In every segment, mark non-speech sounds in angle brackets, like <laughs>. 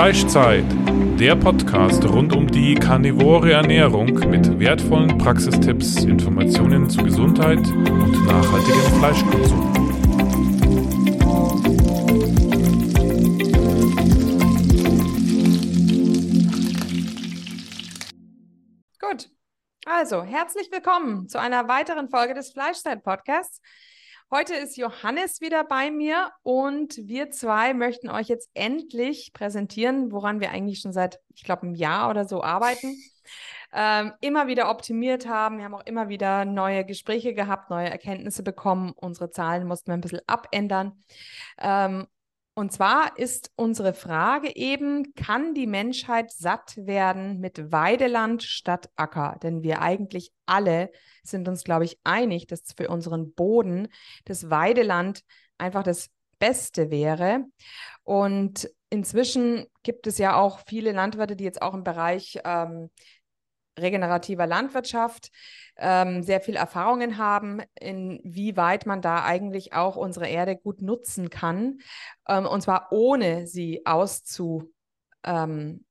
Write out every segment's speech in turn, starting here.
Fleischzeit, der Podcast rund um die karnivore Ernährung mit wertvollen Praxistipps, Informationen zu Gesundheit und nachhaltigem Fleischkonsum. Gut, also herzlich willkommen zu einer weiteren Folge des Fleischzeit-Podcasts. Heute ist Johannes wieder bei mir und wir zwei möchten euch jetzt endlich präsentieren, woran wir eigentlich schon seit, ich glaube, einem Jahr oder so arbeiten. Ähm, immer wieder optimiert haben. Wir haben auch immer wieder neue Gespräche gehabt, neue Erkenntnisse bekommen. Unsere Zahlen mussten wir ein bisschen abändern. Ähm, und zwar ist unsere Frage eben, kann die Menschheit satt werden mit Weideland statt Acker? Denn wir eigentlich alle sind uns, glaube ich, einig, dass für unseren Boden das Weideland einfach das Beste wäre. Und inzwischen gibt es ja auch viele Landwirte, die jetzt auch im Bereich ähm, regenerativer Landwirtschaft ähm, sehr viel Erfahrungen haben, inwieweit man da eigentlich auch unsere Erde gut nutzen kann, ähm, und zwar ohne sie auszu, ähm,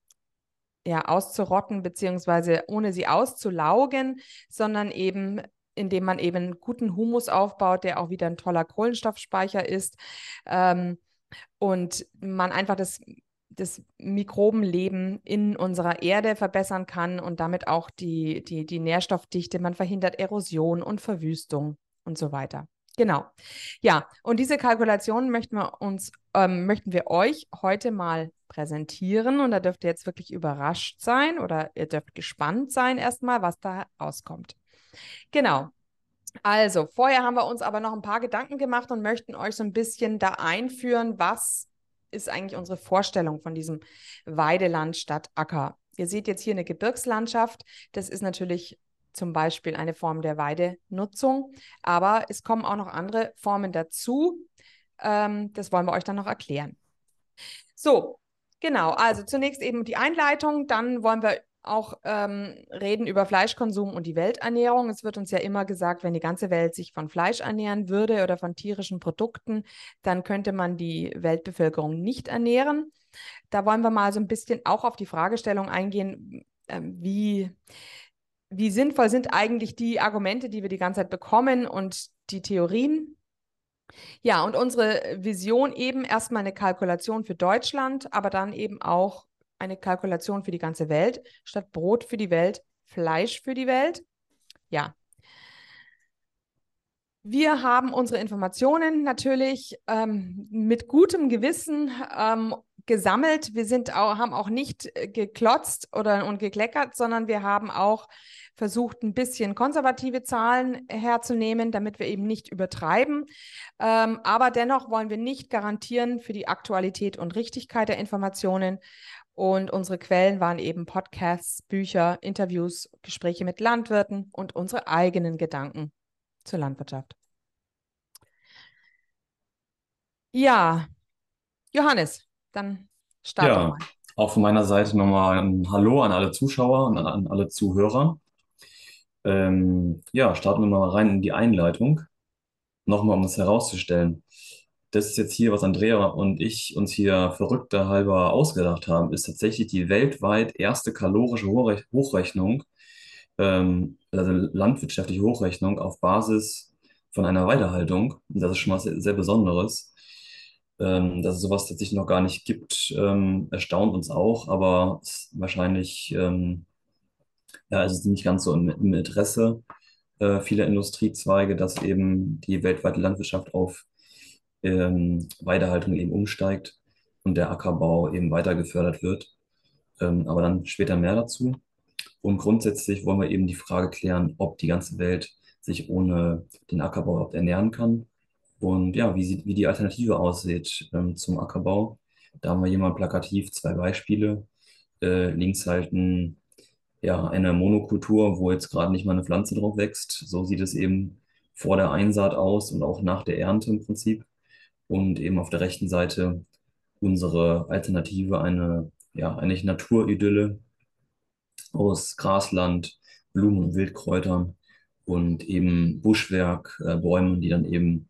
ja, auszurotten, beziehungsweise ohne sie auszulaugen, sondern eben indem man eben guten Humus aufbaut, der auch wieder ein toller Kohlenstoffspeicher ist ähm, und man einfach das das Mikrobenleben in unserer Erde verbessern kann und damit auch die, die, die Nährstoffdichte. Man verhindert Erosion und Verwüstung und so weiter. Genau. Ja, und diese Kalkulation möchten wir uns, ähm, möchten wir euch heute mal präsentieren. Und da dürft ihr jetzt wirklich überrascht sein oder ihr dürft gespannt sein erstmal, was da rauskommt. Genau. Also, vorher haben wir uns aber noch ein paar Gedanken gemacht und möchten euch so ein bisschen da einführen, was ist eigentlich unsere Vorstellung von diesem Weideland statt Acker. Ihr seht jetzt hier eine Gebirgslandschaft. Das ist natürlich zum Beispiel eine Form der Weidenutzung, aber es kommen auch noch andere Formen dazu. Ähm, das wollen wir euch dann noch erklären. So, genau. Also zunächst eben die Einleitung, dann wollen wir auch ähm, reden über Fleischkonsum und die Welternährung. Es wird uns ja immer gesagt, wenn die ganze Welt sich von Fleisch ernähren würde oder von tierischen Produkten, dann könnte man die Weltbevölkerung nicht ernähren. Da wollen wir mal so ein bisschen auch auf die Fragestellung eingehen, äh, wie, wie sinnvoll sind eigentlich die Argumente, die wir die ganze Zeit bekommen und die Theorien. Ja, und unsere Vision eben erstmal eine Kalkulation für Deutschland, aber dann eben auch eine Kalkulation für die ganze Welt, statt Brot für die Welt, Fleisch für die Welt. Ja. Wir haben unsere Informationen natürlich ähm, mit gutem Gewissen ähm, gesammelt. Wir sind auch, haben auch nicht äh, geklotzt oder und gekleckert, sondern wir haben auch versucht, ein bisschen konservative Zahlen herzunehmen, damit wir eben nicht übertreiben. Ähm, aber dennoch wollen wir nicht garantieren für die Aktualität und Richtigkeit der Informationen. Und unsere Quellen waren eben Podcasts, Bücher, Interviews, Gespräche mit Landwirten und unsere eigenen Gedanken zur Landwirtschaft. Ja, Johannes, dann starte ja, mal. Auch von meiner Seite nochmal ein Hallo an alle Zuschauer und an alle Zuhörer. Ähm, ja, starten wir mal rein in die Einleitung. Nochmal, um das herauszustellen das ist jetzt hier, was Andrea und ich uns hier verrückter halber ausgedacht haben, ist tatsächlich die weltweit erste kalorische Hochrechnung, ähm, also landwirtschaftliche Hochrechnung auf Basis von einer Weidehaltung. Das ist schon mal sehr, sehr Besonderes. Ähm, dass es sowas tatsächlich noch gar nicht gibt, ähm, erstaunt uns auch, aber wahrscheinlich ähm, ja, ist es nicht ganz so im, im Interesse äh, vieler Industriezweige, dass eben die weltweite Landwirtschaft auf ähm, Weidehaltung eben umsteigt und der Ackerbau eben weiter gefördert wird. Ähm, aber dann später mehr dazu. Und grundsätzlich wollen wir eben die Frage klären, ob die ganze Welt sich ohne den Ackerbau überhaupt ernähren kann und ja, wie, sie, wie die Alternative aussieht ähm, zum Ackerbau. Da haben wir hier mal plakativ zwei Beispiele. Äh, links halt ein, ja, eine Monokultur, wo jetzt gerade nicht mal eine Pflanze drauf wächst. So sieht es eben vor der Einsaat aus und auch nach der Ernte im Prinzip und eben auf der rechten Seite unsere Alternative, eine, ja, eigentlich Naturidylle aus Grasland, Blumen und Wildkräutern und eben Buschwerk, äh, Bäumen, die dann eben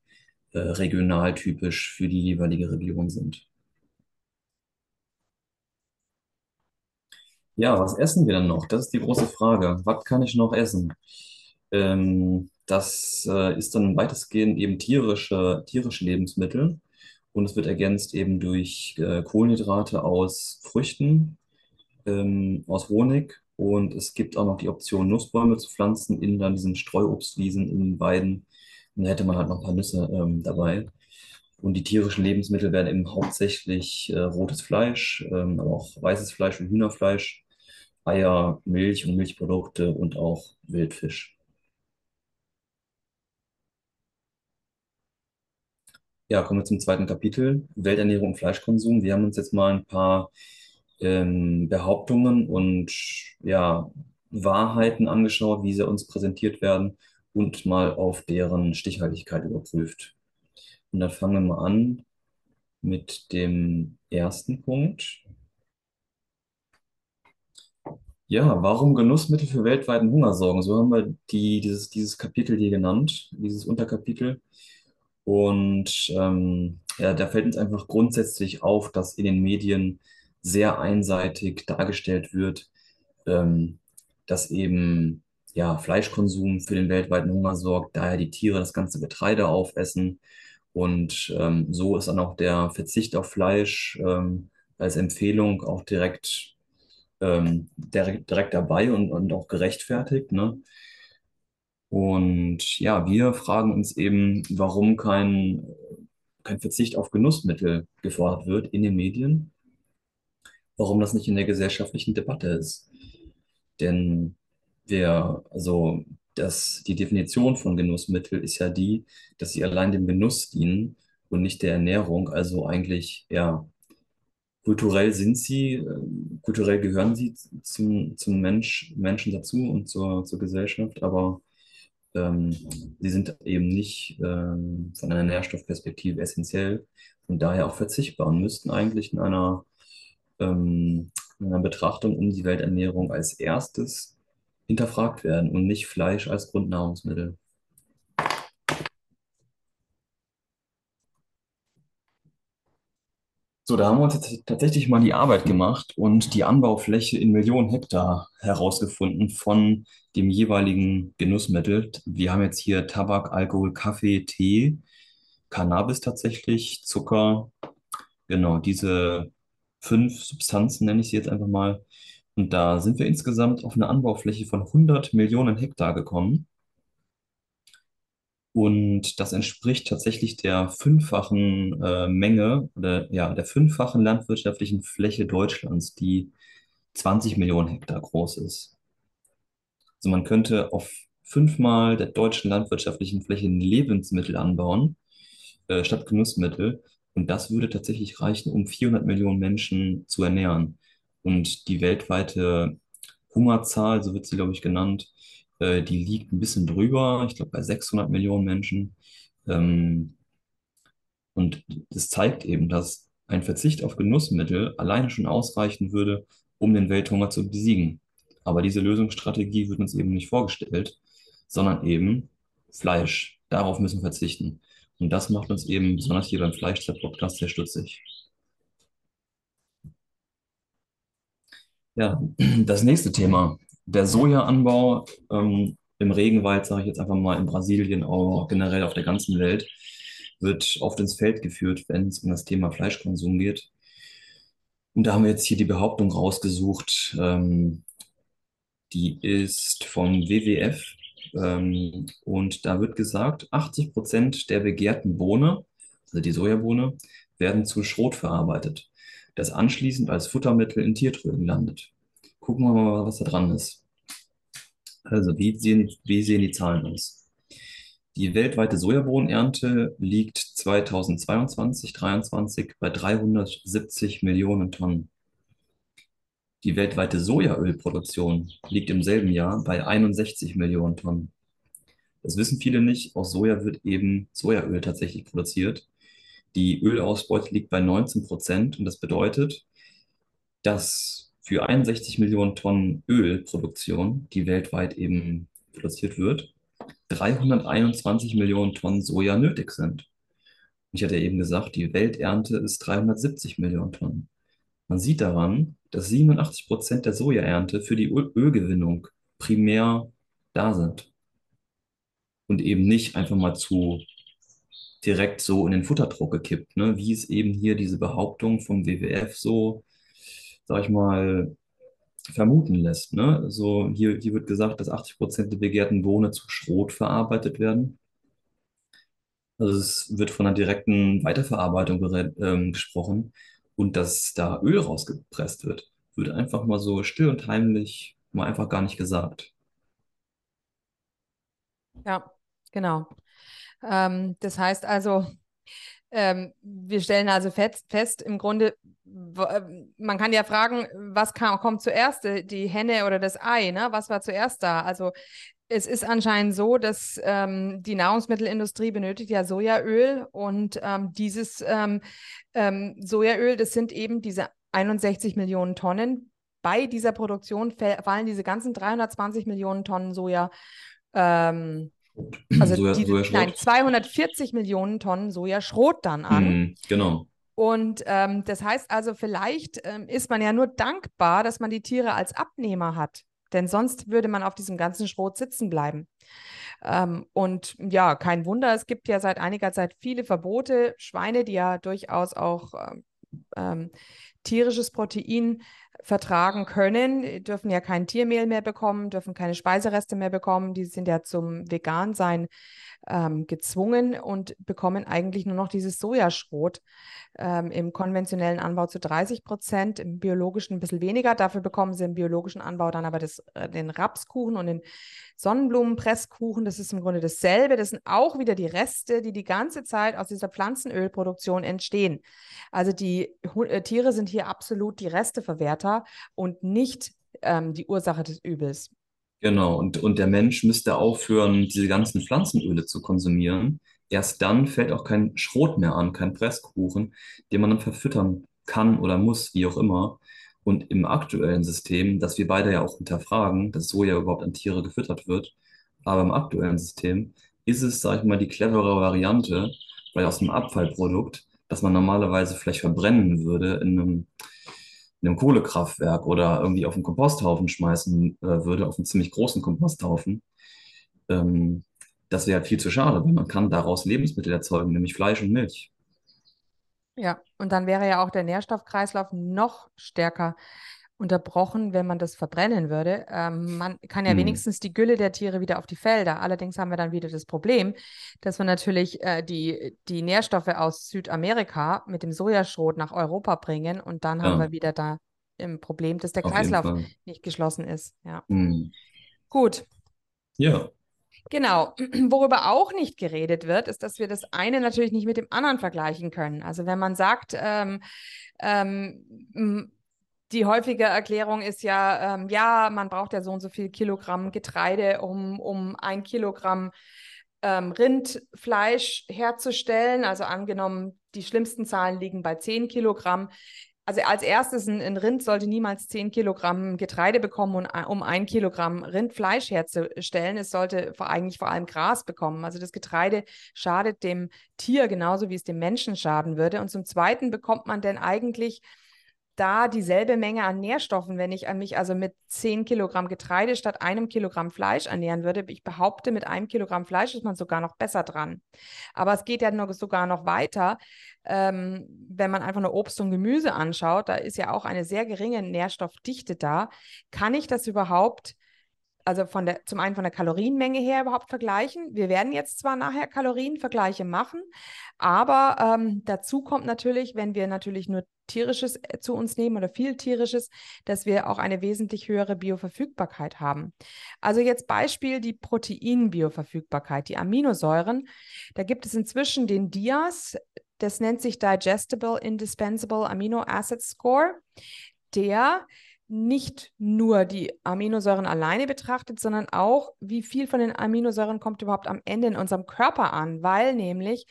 äh, regional typisch für die jeweilige Region sind. Ja, was essen wir denn noch? Das ist die große Frage. Was kann ich noch essen? Ähm, das äh, ist dann weitestgehend eben tierische, tierische Lebensmittel und es wird ergänzt eben durch äh, Kohlenhydrate aus Früchten, ähm, aus Honig und es gibt auch noch die Option, Nussbäume zu pflanzen in dann diesen Streuobstwiesen in den Weiden. Und da hätte man halt noch ein paar Nüsse ähm, dabei. Und die tierischen Lebensmittel werden eben hauptsächlich äh, rotes Fleisch, ähm, aber auch weißes Fleisch und Hühnerfleisch, Eier, Milch und Milchprodukte und auch Wildfisch. Ja, kommen wir zum zweiten Kapitel, Welternährung und Fleischkonsum. Wir haben uns jetzt mal ein paar ähm, Behauptungen und ja, Wahrheiten angeschaut, wie sie uns präsentiert werden und mal auf deren Stichhaltigkeit überprüft. Und dann fangen wir mal an mit dem ersten Punkt. Ja, warum Genussmittel für weltweiten Hunger sorgen? So haben wir die, dieses, dieses Kapitel hier genannt, dieses Unterkapitel. Und ähm, ja, da fällt uns einfach grundsätzlich auf, dass in den Medien sehr einseitig dargestellt wird, ähm, dass eben ja, Fleischkonsum für den weltweiten Hunger sorgt, daher die Tiere das ganze Getreide aufessen. Und ähm, so ist dann auch der Verzicht auf Fleisch ähm, als Empfehlung auch direkt, ähm, direkt, direkt dabei und, und auch gerechtfertigt. Ne? Und ja, wir fragen uns eben, warum kein, kein Verzicht auf Genussmittel gefordert wird in den Medien, warum das nicht in der gesellschaftlichen Debatte ist. Denn wir, also das, die Definition von Genussmittel ist ja die, dass sie allein dem Genuss dienen und nicht der Ernährung. Also eigentlich, ja, kulturell sind sie, kulturell gehören sie zum, zum Mensch, Menschen dazu und zur, zur Gesellschaft, aber ähm, sie sind eben nicht ähm, von einer Nährstoffperspektive essentiell und daher auch verzichtbar und müssten eigentlich in einer, ähm, in einer Betrachtung um die Welternährung als erstes hinterfragt werden und nicht Fleisch als Grundnahrungsmittel. So, da haben wir uns jetzt tatsächlich mal die Arbeit gemacht und die Anbaufläche in Millionen Hektar herausgefunden von dem jeweiligen Genussmittel. Wir haben jetzt hier Tabak, Alkohol, Kaffee, Tee, Cannabis tatsächlich, Zucker, genau, diese fünf Substanzen nenne ich sie jetzt einfach mal. Und da sind wir insgesamt auf eine Anbaufläche von 100 Millionen Hektar gekommen. Und das entspricht tatsächlich der fünffachen äh, Menge oder ja, der fünffachen landwirtschaftlichen Fläche Deutschlands, die 20 Millionen Hektar groß ist. Also man könnte auf fünfmal der deutschen landwirtschaftlichen Fläche Lebensmittel anbauen, äh, statt Genussmittel. Und das würde tatsächlich reichen, um 400 Millionen Menschen zu ernähren. Und die weltweite Hungerzahl, so wird sie, glaube ich, genannt, äh, die liegt ein bisschen drüber, ich glaube bei 600 Millionen Menschen. Ähm, und das zeigt eben, dass ein Verzicht auf Genussmittel alleine schon ausreichen würde, um den Welthunger zu besiegen. Aber diese Lösungsstrategie wird uns eben nicht vorgestellt, sondern eben Fleisch. Darauf müssen wir verzichten. Und das macht uns eben besonders hier beim Fleischzeit-Podcast sehr stutzig. Ja, <clears throat> das nächste Thema. Der Sojaanbau ähm, im Regenwald, sage ich jetzt einfach mal in Brasilien, aber generell auf der ganzen Welt, wird oft ins Feld geführt, wenn es um das Thema Fleischkonsum geht. Und da haben wir jetzt hier die Behauptung rausgesucht, ähm, die ist vom WWF. Ähm, und da wird gesagt, 80 Prozent der begehrten Bohne, also die Sojabohne, werden zu Schrot verarbeitet, das anschließend als Futtermittel in Tiertrögen landet. Gucken wir mal, was da dran ist. Also, wie sehen, wie sehen die Zahlen aus? Die weltweite Sojabohnenernte liegt 2022, 2023 bei 370 Millionen Tonnen. Die weltweite Sojaölproduktion liegt im selben Jahr bei 61 Millionen Tonnen. Das wissen viele nicht. Aus Soja wird eben Sojaöl tatsächlich produziert. Die Ölausbeute liegt bei 19 Prozent und das bedeutet, dass für 61 Millionen Tonnen Ölproduktion, die weltweit eben produziert wird, 321 Millionen Tonnen Soja nötig sind. Ich hatte eben gesagt, die Welternte ist 370 Millionen Tonnen. Man sieht daran, dass 87 Prozent der Sojaernte für die Öl Ölgewinnung primär da sind und eben nicht einfach mal zu direkt so in den Futterdruck gekippt, ne? Wie es eben hier diese Behauptung vom WWF so, sag ich mal, vermuten lässt. Ne? So, hier, hier wird gesagt, dass 80 Prozent der begehrten Bohne zu Schrot verarbeitet werden. Also es wird von einer direkten Weiterverarbeitung ähm, gesprochen und dass da Öl rausgepresst wird, wird einfach mal so still und heimlich mal einfach gar nicht gesagt. Ja, genau. Ähm, das heißt also, ähm, wir stellen also fest, im Grunde, ähm, man kann ja fragen, was kam, kommt zuerst, die die Henne oder das Ei, ne? Was war zuerst da? Also es ist anscheinend so, dass ähm, die Nahrungsmittelindustrie benötigt ja Sojaöl und ähm, dieses ähm, ähm, Sojaöl, das sind eben diese 61 Millionen Tonnen. Bei dieser Produktion fallen diese ganzen 320 Millionen Tonnen Soja ähm, also Soja, diese, Sojaschrot. nein, 240 Millionen Tonnen Sojaschrot dann an. Mhm, genau. Und ähm, das heißt also, vielleicht ähm, ist man ja nur dankbar, dass man die Tiere als Abnehmer hat. Denn sonst würde man auf diesem ganzen Schrot sitzen bleiben. Ähm, und ja, kein Wunder, es gibt ja seit einiger Zeit viele Verbote. Schweine, die ja durchaus auch ähm, ähm, tierisches Protein vertragen können, dürfen ja kein Tiermehl mehr bekommen, dürfen keine Speisereste mehr bekommen. Die sind ja zum Vegansein ähm, gezwungen und bekommen eigentlich nur noch dieses Sojaschrot ähm, im konventionellen Anbau zu 30 Prozent, im biologischen ein bisschen weniger. Dafür bekommen sie im biologischen Anbau dann aber das, äh, den Rapskuchen und den Sonnenblumenpresskuchen. Das ist im Grunde dasselbe. Das sind auch wieder die Reste, die die ganze Zeit aus dieser Pflanzenölproduktion entstehen. Also die äh, Tiere sind hier absolut die Resteverwerter und nicht ähm, die Ursache des Übels. Genau, und, und der Mensch müsste aufhören, diese ganzen Pflanzenöle zu konsumieren. Erst dann fällt auch kein Schrot mehr an, kein Presskuchen, den man dann verfüttern kann oder muss, wie auch immer. Und im aktuellen System, das wir beide ja auch hinterfragen, dass Soja überhaupt an Tiere gefüttert wird, aber im aktuellen System ist es, sag ich mal, die clevere Variante, weil aus dem Abfallprodukt, das man normalerweise vielleicht verbrennen würde in einem in einem Kohlekraftwerk oder irgendwie auf einen Komposthaufen schmeißen äh, würde, auf einen ziemlich großen Komposthaufen, ähm, das wäre viel zu schade, weil man kann daraus Lebensmittel erzeugen, nämlich Fleisch und Milch. Ja, und dann wäre ja auch der Nährstoffkreislauf noch stärker unterbrochen, wenn man das verbrennen würde. Ähm, man kann ja Hm. wenigstens die Gülle der Tiere wieder auf die Felder. Allerdings haben wir dann wieder das Problem, dass wir natürlich äh, die, die Nährstoffe aus Südamerika mit dem Sojaschrot nach Europa bringen und dann haben Ja. wir wieder da ein Problem, dass der Auf Kreislauf nicht geschlossen ist. Ja, Hm. gut. Ja, Genau. <clears throat> Worüber auch nicht geredet wird, ist, dass wir das eine natürlich nicht mit dem anderen vergleichen können. Also wenn man sagt, ähm, ähm, die häufige Erklärung ist ja, ähm, ja, man braucht ja so und so viel Kilogramm Getreide, um, um ein Kilogramm ähm, Rindfleisch herzustellen. Also angenommen, die schlimmsten Zahlen liegen bei 10 Kilogramm. Also als erstes, ein, ein Rind sollte niemals 10 Kilogramm Getreide bekommen, um, um ein Kilogramm Rindfleisch herzustellen. Es sollte vor, eigentlich vor allem Gras bekommen. Also das Getreide schadet dem Tier genauso, wie es dem Menschen schaden würde. Und zum Zweiten bekommt man denn eigentlich da dieselbe Menge an Nährstoffen, wenn ich mich also mit 10 Kilogramm Getreide statt einem Kilogramm Fleisch ernähren würde. Ich behaupte, mit einem Kilogramm Fleisch ist man sogar noch besser dran. Aber es geht ja noch, sogar noch weiter. Ähm, wenn man einfach nur Obst und Gemüse anschaut, da ist ja auch eine sehr geringe Nährstoffdichte da. Kann ich das überhaupt, also von der, zum einen von der Kalorienmenge her überhaupt vergleichen? Wir werden jetzt zwar nachher Kalorienvergleiche machen, aber ähm, dazu kommt natürlich, wenn wir natürlich nur tierisches äh, zu uns nehmen oder viel tierisches, dass wir auch eine wesentlich höhere Bioverfügbarkeit haben. Also jetzt Beispiel die Proteinbioverfügbarkeit, die Aminosäuren. Da gibt es inzwischen den DIAS, das nennt sich Digestible Indispensable Amino Acid Score, der nicht nur die Aminosäuren alleine betrachtet, sondern auch, wie viel von den Aminosäuren kommt überhaupt am Ende in unserem Körper an, weil nämlich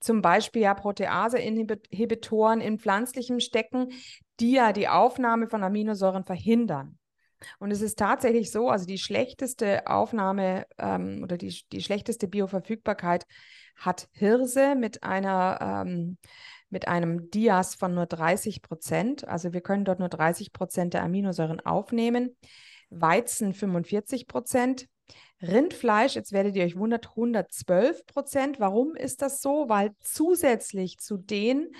zum Beispiel ja Protease-Inhibitoren in pflanzlichem stecken, die ja die Aufnahme von Aminosäuren verhindern. Und es ist tatsächlich so, also die schlechteste Aufnahme ähm, oder die, die schlechteste Bioverfügbarkeit hat Hirse mit einer, ähm, mit einem Dias von nur 30 Prozent. Also wir können dort nur 30 Prozent der Aminosäuren aufnehmen. Weizen 45 Prozent. Rindfleisch, jetzt werdet ihr euch wundert, 112 Prozent. Warum ist das so? Weil zusätzlich zu den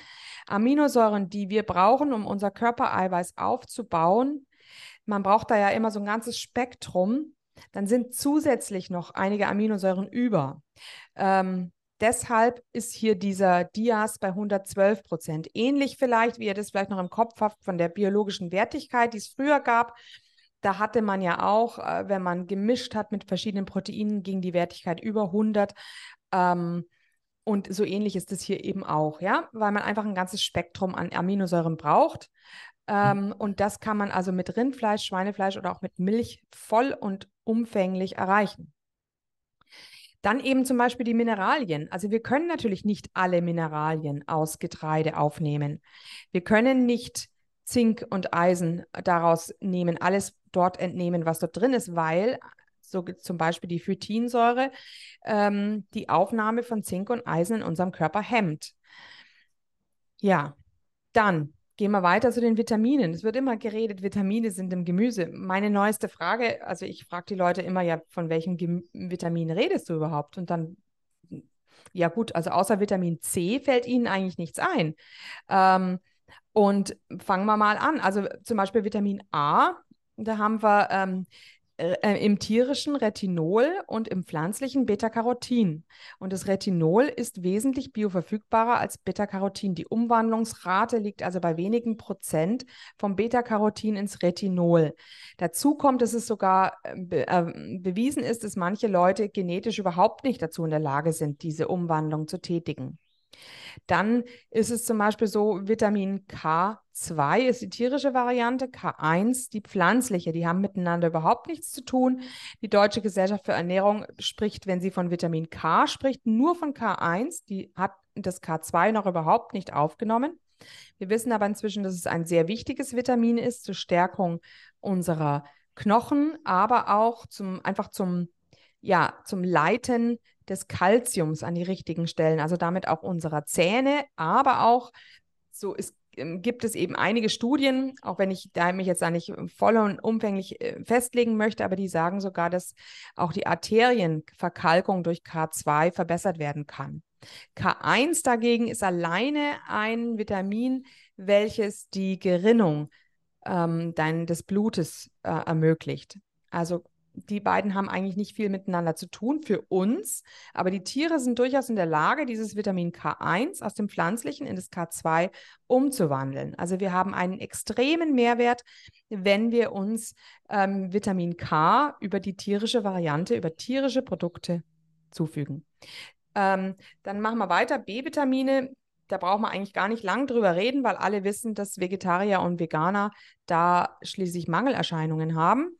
Aminosäuren, die wir brauchen, um unser Körpereiweiß aufzubauen, man braucht da ja immer so ein ganzes Spektrum, dann sind zusätzlich noch einige Aminosäuren über. Ähm, deshalb ist hier dieser Dias bei 112 Prozent. Ähnlich vielleicht, wie ihr das vielleicht noch im Kopf habt von der biologischen Wertigkeit, die es früher gab. Da hatte man ja auch, äh, wenn man gemischt hat mit verschiedenen Proteinen, ging die Wertigkeit über 100. Ähm, und so ähnlich ist es hier eben auch, ja, weil man einfach ein ganzes Spektrum an Aminosäuren braucht. Ähm, und das kann man also mit Rindfleisch, Schweinefleisch oder auch mit Milch voll und umfänglich erreichen. Dann eben zum Beispiel die Mineralien. Also wir können natürlich nicht alle Mineralien aus Getreide aufnehmen. Wir können nicht Zink und Eisen daraus nehmen, alles dort entnehmen, was dort drin ist, weil so zum Beispiel die Phytinsäure ähm, die Aufnahme von Zink und Eisen in unserem Körper hemmt. Ja, dann Gehen wir weiter zu den Vitaminen. Es wird immer geredet, Vitamine sind im Gemüse. Meine neueste Frage, also ich frage die Leute immer, ja, von welchem Gem Vitamin redest du überhaupt? Und dann, ja gut, also außer Vitamin C fällt ihnen eigentlich nichts ein. Ähm, und fangen wir mal an. Also zum Beispiel Vitamin A, da haben wir ähm, äh, äh, im tierischen Retinol und im pflanzlichen Beta-Carotin. Und das Retinol ist wesentlich bioverfügbarer als Beta-Carotin. Die Umwandlungsrate liegt also bei wenigen Prozent vom Beta-Carotin ins Retinol. Dazu kommt, dass es sogar äh, be äh, bewiesen ist, dass manche Leute genetisch überhaupt nicht dazu in der Lage sind, diese Umwandlung zu tätigen. Dann ist es zum Beispiel so, Vitamin K2 ist die tierische Variante, K1 die pflanzliche. Die haben miteinander überhaupt nichts zu tun. Die Deutsche Gesellschaft für Ernährung spricht, wenn sie von Vitamin K spricht, nur von K1. Die hat das K2 noch überhaupt nicht aufgenommen. Wir wissen aber inzwischen, dass es ein sehr wichtiges Vitamin ist zur Stärkung unserer Knochen, aber auch zum einfach zum ja, zum Leiten des Kalziums an die richtigen Stellen, also damit auch unserer Zähne, aber auch so ist ähm, gibt es eben einige Studien, auch wenn ich da mich jetzt da nicht voll und umfänglich äh, festlegen möchte, aber die sagen sogar, dass auch die Arterienverkalkung durch K2 verbessert werden kann. K1 dagegen ist alleine ein Vitamin, welches die Gerinnung ähm, dein, des Blutes äh, ermöglicht. Also die beiden haben eigentlich nicht viel miteinander zu tun für uns, aber die Tiere sind durchaus in der Lage, dieses Vitamin K1 aus dem pflanzlichen in das K2 umzuwandeln. Also wir haben einen extremen Mehrwert, wenn wir uns ähm, Vitamin K über die tierische Variante, über tierische Produkte zufügen. Ähm, dann machen wir weiter. B-Vitamine, da braucht man eigentlich gar nicht lang drüber reden, weil alle wissen, dass Vegetarier und Veganer da schließlich Mangelerscheinungen haben.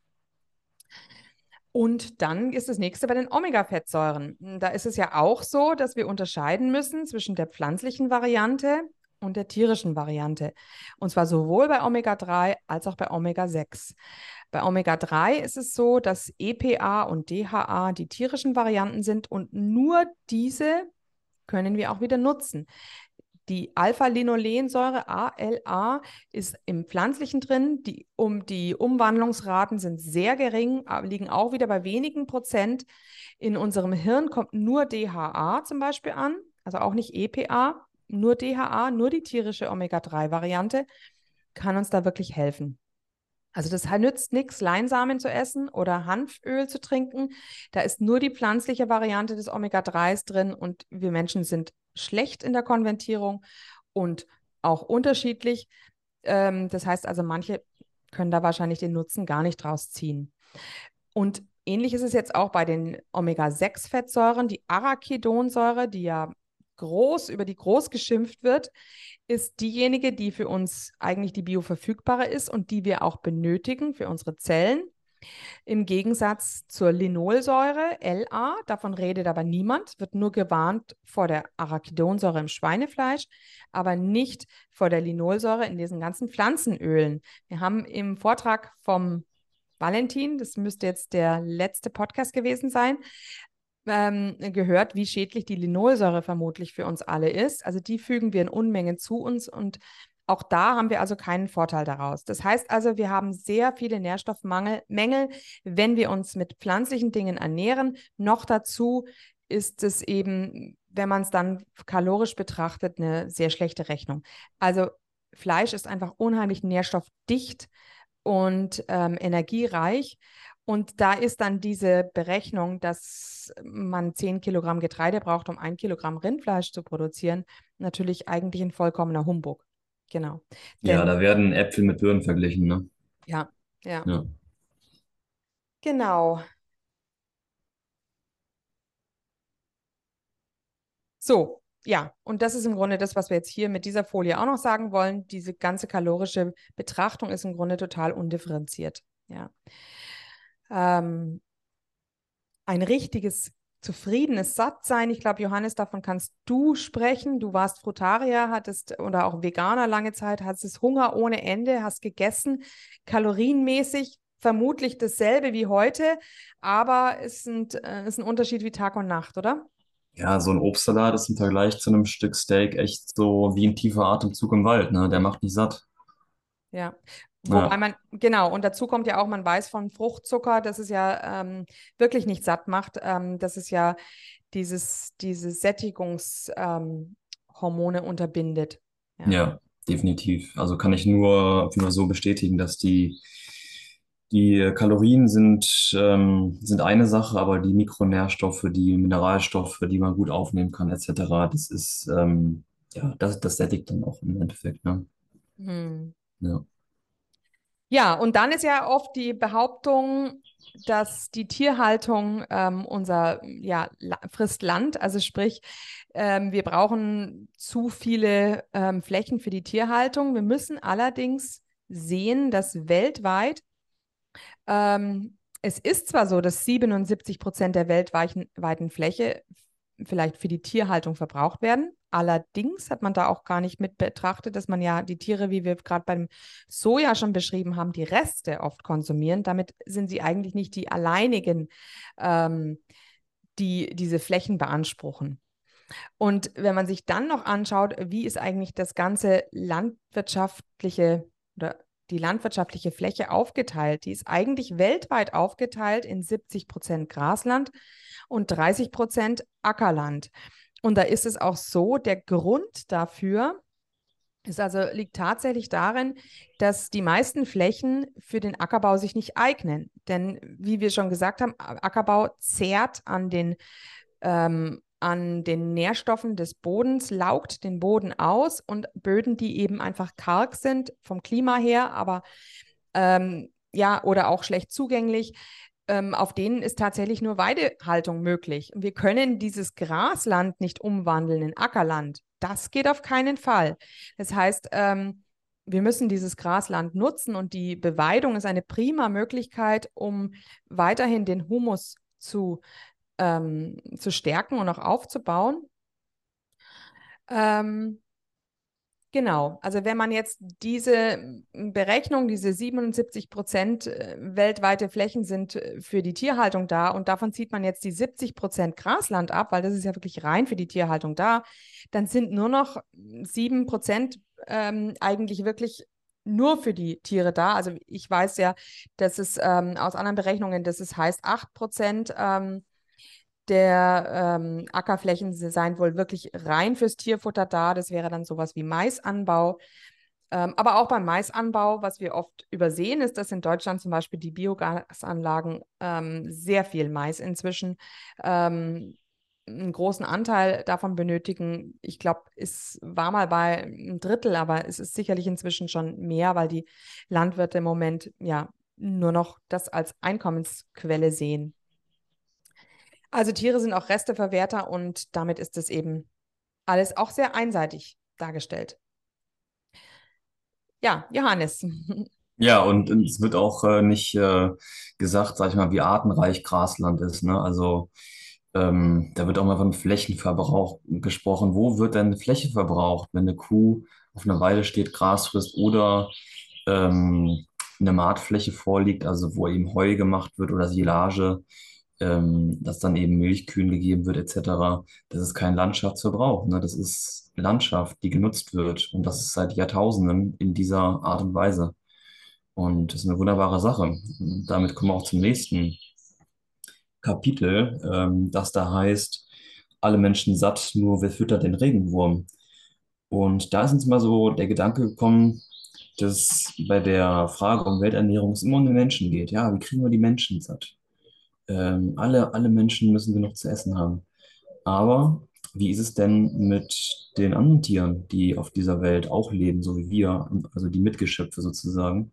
Und dann ist das nächste bei den Omega-Fettsäuren. Da ist es ja auch so, dass wir unterscheiden müssen zwischen der pflanzlichen Variante und der tierischen Variante. Und zwar sowohl bei Omega-3 als auch bei Omega-6. Bei Omega-3 ist es so, dass EPA und DHA die tierischen Varianten sind und nur diese können wir auch wieder nutzen. Die Alpha-Linolensäure ALA ist im Pflanzlichen drin. Die, um, die Umwandlungsraten sind sehr gering, liegen auch wieder bei wenigen Prozent. In unserem Hirn kommt nur DHA zum Beispiel an, also auch nicht EPA, nur DHA, nur die tierische Omega-3-Variante kann uns da wirklich helfen. Also das nützt nichts, Leinsamen zu essen oder Hanföl zu trinken. Da ist nur die pflanzliche Variante des Omega-3s drin und wir Menschen sind schlecht in der Konventierung und auch unterschiedlich. Ähm, das heißt also, manche können da wahrscheinlich den Nutzen gar nicht draus ziehen. Und ähnlich ist es jetzt auch bei den Omega-6-Fettsäuren. Die Arachidonsäure, die ja groß, über die groß geschimpft wird, ist diejenige, die für uns eigentlich die bioverfügbare ist und die wir auch benötigen für unsere Zellen. Im Gegensatz zur Linolsäure, LA, davon redet aber niemand, wird nur gewarnt vor der Arachidonsäure im Schweinefleisch, aber nicht vor der Linolsäure in diesen ganzen Pflanzenölen. Wir haben im Vortrag vom Valentin, das müsste jetzt der letzte Podcast gewesen sein, ähm, gehört, wie schädlich die Linolsäure vermutlich für uns alle ist. Also die fügen wir in Unmengen zu uns und auch da haben wir also keinen Vorteil daraus. Das heißt also, wir haben sehr viele Nährstoffmängel, Mängel, wenn wir uns mit pflanzlichen Dingen ernähren. Noch dazu ist es eben, wenn man es dann kalorisch betrachtet, eine sehr schlechte Rechnung. Also Fleisch ist einfach unheimlich nährstoffdicht und ähm, energiereich. Und da ist dann diese Berechnung, dass man 10 Kilogramm Getreide braucht, um ein Kilogramm Rindfleisch zu produzieren, natürlich eigentlich ein vollkommener Humbug. Genau. Ja, Denn, da werden Äpfel mit Birnen verglichen, ne? ja, ja, Ja. genau. So, ja, und das ist im Grunde das, was wir jetzt hier mit dieser Folie auch noch sagen wollen. Diese ganze kalorische Betrachtung ist im Grunde total undifferenziert. Ja. Ähm, ein richtiges zufriedenes Sattsein. Ich glaube, Johannes, davon kannst du sprechen. Du warst Frutarier, hattest oder auch Veganer lange Zeit, hattest Hunger ohne Ende, hast gegessen, kalorienmäßig vermutlich dasselbe wie heute, aber es sind, äh, ist ein Unterschied wie Tag und Nacht, oder? Ja, so ein Obstsalat ist im Vergleich zu einem Stück Steak echt so wie ein tiefer Atemzug im Wald, ne? Der macht nicht satt. Ja. Wobei Ja, man, genau, und dazu kommt ja auch, man weiß von Fruchtzucker, dass es ja ähm, wirklich nicht satt macht. Ähm, dass es ja dieses, diese Sättigungshormone ähm, unterbindet. Ja. ja, definitiv. Also kann ich nur, nur so bestätigen, dass die, die Kalorien sind, ähm, sind eine Sache, aber die Mikronährstoffe, die Mineralstoffe, die man gut aufnehmen kann, etc., das ist, ähm, ja, das, das sättigt dann auch im Endeffekt, ne? Hm. Ja. Ja, und dann ist ja oft die Behauptung, dass die Tierhaltung ähm, unser, ja, frisst Land, also sprich, ähm, wir brauchen zu viele ähm, Flächen für die Tierhaltung. Wir müssen allerdings sehen, dass weltweit ähm, es ist zwar so, dass 77 Prozent der weltweiten weiten Fläche vielleicht für die Tierhaltung verbraucht werden. Allerdings hat man da auch gar nicht mit betrachtet, dass man ja die Tiere, wie wir gerade beim Soja schon beschrieben haben, die Reste oft konsumieren. Damit sind sie eigentlich nicht die alleinigen, ähm, die diese Flächen beanspruchen. Und wenn man sich dann noch anschaut, wie ist eigentlich das ganze landwirtschaftliche oder die landwirtschaftliche Fläche aufgeteilt, die ist eigentlich weltweit aufgeteilt in 70 Prozent Grasland und 30 Prozent Ackerland. Und da ist es auch so, der Grund dafür ist also, liegt tatsächlich darin, dass die meisten Flächen für den Ackerbau sich nicht eignen. Denn wie wir schon gesagt haben, Ackerbau zehrt an den, ähm, an den Nährstoffen des Bodens, laugt den Boden aus und Böden, die eben einfach karg sind vom Klima her, aber ähm, ja, oder auch schlecht zugänglich, ähm, auf denen ist tatsächlich nur Weidehaltung möglich. Wir können dieses Grasland nicht umwandeln in Ackerland. Das geht auf keinen Fall. Das heißt, ähm, wir müssen dieses Grasland nutzen und die Beweidung ist eine prima Möglichkeit, um weiterhin den Humus zu, ähm, zu stärken und auch aufzubauen. Ähm, Genau, also wenn man jetzt diese Berechnung, diese 77 Prozent äh, weltweite Flächen sind äh, für die Tierhaltung da und davon zieht man jetzt die 70 Prozent Grasland ab, weil das ist ja wirklich rein für die Tierhaltung da, dann sind nur noch 7 Prozent ähm, eigentlich wirklich nur für die Tiere da. Also ich weiß ja, dass es ähm, aus anderen Berechnungen, dass es heißt 8 Prozent. Ähm, der ähm, Ackerflächen seien wohl wirklich rein fürs Tierfutter da. Das wäre dann sowas wie Maisanbau. Ähm, aber auch beim Maisanbau, was wir oft übersehen, ist, dass in Deutschland zum Beispiel die Biogasanlagen ähm, sehr viel Mais inzwischen ähm, einen großen Anteil davon benötigen. Ich glaube, es war mal bei einem Drittel, aber es ist sicherlich inzwischen schon mehr, weil die Landwirte im Moment ja nur noch das als Einkommensquelle sehen. Also Tiere sind auch Resteverwerter und damit ist es eben alles auch sehr einseitig dargestellt. Ja, Johannes. <laughs> Ja, und es wird auch äh, nicht äh, gesagt, sag ich mal, wie artenreich Grasland ist, ne? Also ähm, da wird auch mal von Flächenverbrauch gesprochen. Wo wird denn Fläche verbraucht, wenn eine Kuh auf einer Weide steht, Gras frisst oder ähm, eine Maatfläche vorliegt, also wo eben Heu gemacht wird oder Silage? Ähm, dass dann eben Milchkühen gegeben wird, etc. Das ist kein Landschaftsverbrauch, ne? Das ist Landschaft, die genutzt wird und das seit Jahrtausenden in dieser Art und Weise. Und das ist eine wunderbare Sache. Und damit kommen wir auch zum nächsten Kapitel, ähm, das da heißt, alle Menschen satt, nur wer füttert den Regenwurm? Und da ist uns mal so der Gedanke gekommen, dass bei der Frage um Welternährung es immer um den Menschen geht. Ja, wie kriegen wir die Menschen satt? Ähm, alle, alle Menschen müssen genug zu essen haben. Aber wie ist es denn mit den anderen Tieren, die auf dieser Welt auch leben, so wie wir, also die Mitgeschöpfe sozusagen?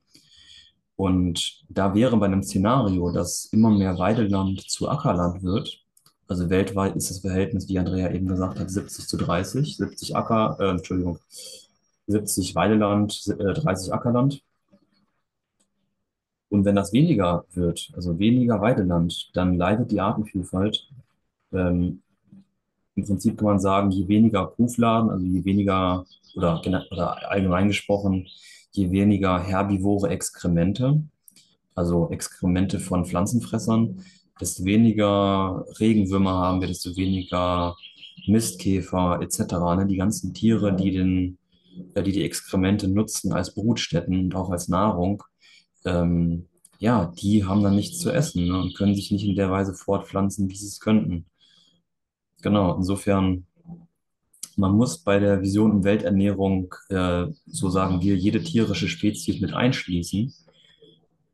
Und da wäre bei einem Szenario, dass immer mehr Weideland zu Ackerland wird, also weltweit ist das Verhältnis, wie Andrea eben gesagt hat, 70 zu 30, 70 Acker, äh, Entschuldigung, 70 Weideland, äh, 30 Ackerland. Und wenn das weniger wird, also weniger Weideland, dann leidet die Artenvielfalt. Ähm, Im Prinzip kann man sagen, je weniger Kuhfladen, also je weniger, oder, oder allgemein gesprochen, je weniger herbivore Exkremente, also Exkremente von Pflanzenfressern, desto weniger Regenwürmer haben wir, desto weniger Mistkäfer etc. Ne? Die ganzen Tiere, die den, äh, die die Exkremente nutzen als Brutstätten und auch als Nahrung, ähm, ja, die haben dann nichts zu essen, ne? Und können sich nicht in der Weise fortpflanzen, wie sie es könnten. Genau, insofern, man muss bei der Vision um Welternährung, äh, so sagen wir, jede tierische Spezies mit einschließen.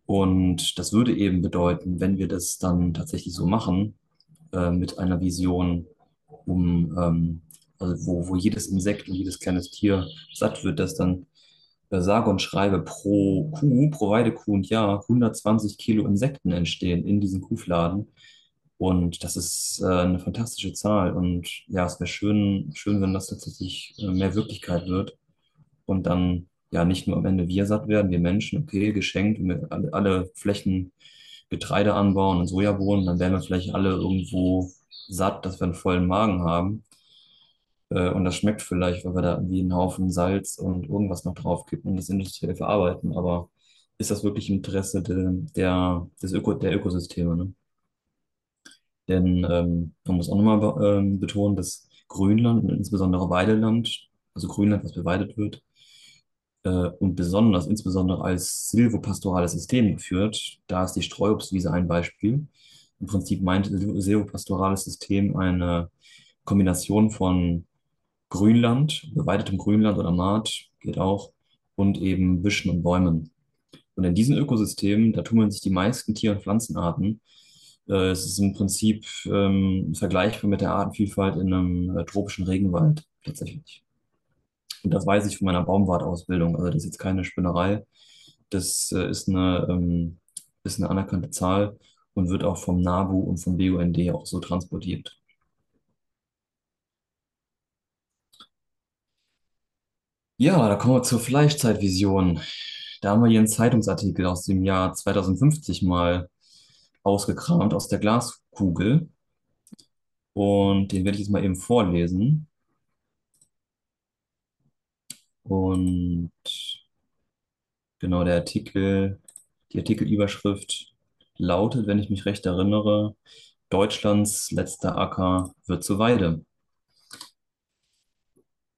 Und das würde eben bedeuten, wenn wir das dann tatsächlich so machen, äh, mit einer Vision, um, ähm, also wo, wo jedes Insekt und jedes kleines Tier satt wird, dass dann sage und schreibe pro Kuh, pro Weidekuh und Jahr 120 Kilo Insekten entstehen in diesen Kuhfladen. Und das ist äh, eine fantastische Zahl. Und ja, es wäre schön, schön, wenn das tatsächlich äh, mehr Wirklichkeit wird und dann ja nicht nur am Ende wir satt werden, wir Menschen, okay, geschenkt, alle, alle Flächen Getreide anbauen und Sojabohnen, dann werden wir vielleicht alle irgendwo satt, dass wir einen vollen Magen haben. Äh, und das schmeckt vielleicht, weil wir da irgendwie einen Haufen Salz und irgendwas noch draufkippen und das industriell verarbeiten. Aber ist das wirklich im Interesse de, der, des Öko, der Ökosysteme, ne? Denn ähm, man muss auch nochmal ähm, betonen, dass Grönland und insbesondere Weideland, also Grönland, was beweidet wird, äh, und besonders, insbesondere als silvopastorales System geführt. Da ist die Streuobstwiese ein Beispiel. Im Prinzip meint silvopastorales System eine Kombination von Grünland, beweidetem Grünland oder Maat, geht auch, und eben Büschen und Bäumen. Und in diesen Ökosystemen, da tummeln sich die meisten Tier- und Pflanzenarten. Äh, es ist im Prinzip ähm, vergleichbar mit der Artenvielfalt in einem äh, tropischen Regenwald tatsächlich. Und das weiß ich von meiner Baumwartausbildung. Also das ist jetzt keine Spinnerei. Das äh, ist eine, ähm, ist eine anerkannte Zahl und wird auch vom NABU und vom BUND auch so transportiert. Ja, da kommen wir zur Fleischzeitvision. Da haben wir hier einen Zeitungsartikel aus dem Jahr 2050 mal ausgekramt aus der Glaskugel. Und den werde ich jetzt mal eben vorlesen. Und genau der Artikel, die Artikelüberschrift lautet, wenn ich mich recht erinnere, Deutschlands letzter Acker wird zur Weide.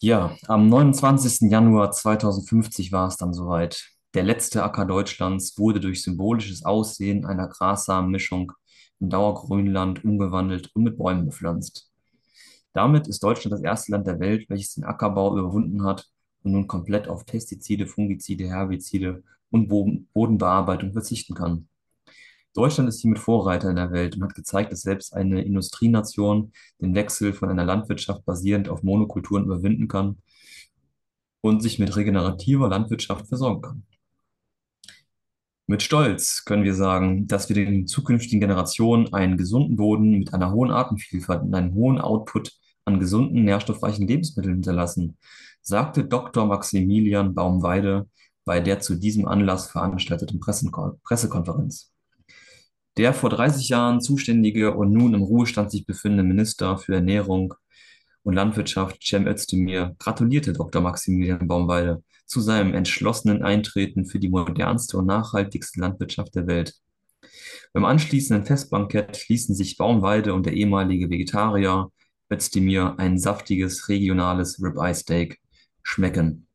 Ja, am 29. Januar 2050 war es dann soweit. Der letzte Acker Deutschlands wurde durch symbolisches Aussehen einer Grassamenmischung in Dauergrünland umgewandelt und mit Bäumen bepflanzt. Damit ist Deutschland das erste Land der Welt, welches den Ackerbau überwunden hat und nun komplett auf Pestizide, Fungizide, Herbizide und Boden Bodenbearbeitung verzichten kann. Deutschland ist hiermit Vorreiter in der Welt und hat gezeigt, dass selbst eine Industrienation den Wechsel von einer Landwirtschaft basierend auf Monokulturen überwinden kann und sich mit regenerativer Landwirtschaft versorgen kann. Mit Stolz können wir sagen, dass wir den zukünftigen Generationen einen gesunden Boden mit einer hohen Artenvielfalt und einem hohen Output an gesunden, nährstoffreichen Lebensmitteln hinterlassen, sagte Dr. Maximilian Baumweide bei der zu diesem Anlass veranstalteten Pressekonferenz. Der vor 30 Jahren zuständige und nun im Ruhestand sich befindende Minister für Ernährung und Landwirtschaft, Cem Özdemir, gratulierte Dr. Maximilian Baumweide zu seinem entschlossenen Eintreten für die modernste und nachhaltigste Landwirtschaft der Welt. Beim anschließenden Festbankett ließen sich Baumweide und der ehemalige Vegetarier Özdemir ein saftiges regionales Ribeye-Steak schmecken.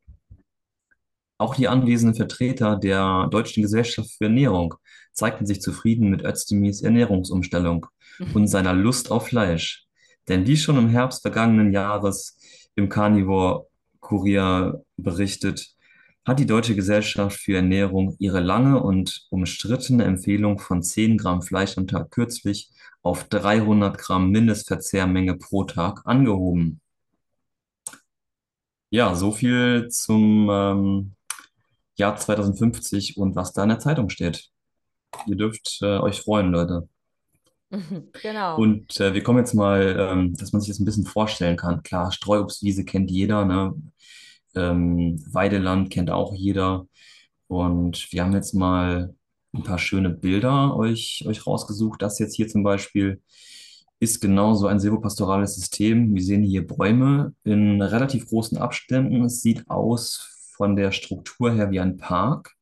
Auch die anwesenden Vertreter der Deutschen Gesellschaft für Ernährung zeigten sich zufrieden mit Özdemirs Ernährungsumstellung und seiner Lust auf Fleisch. Denn wie schon im Herbst vergangenen Jahres im Carnivore Kurier berichtet, hat die Deutsche Gesellschaft für Ernährung ihre lange und umstrittene Empfehlung von 10 Gramm Fleisch am Tag kürzlich auf 300 Gramm Mindestverzehrmenge pro Tag angehoben. Ja, so viel zum ähm, Jahr 2050 und was da in der Zeitung steht. Ihr dürft äh, euch freuen, Leute. <laughs> Genau. Und äh, wir kommen jetzt mal, ähm, dass man sich das ein bisschen vorstellen kann. Klar, Streuobstwiese kennt jeder, ne? Ähm, Weideland kennt auch jeder. Und wir haben jetzt mal ein paar schöne Bilder euch, euch rausgesucht. Das jetzt hier zum Beispiel ist genauso ein silvopastorales System. Wir sehen hier Bäume in relativ großen Abständen. Es sieht aus von der Struktur her wie ein Park,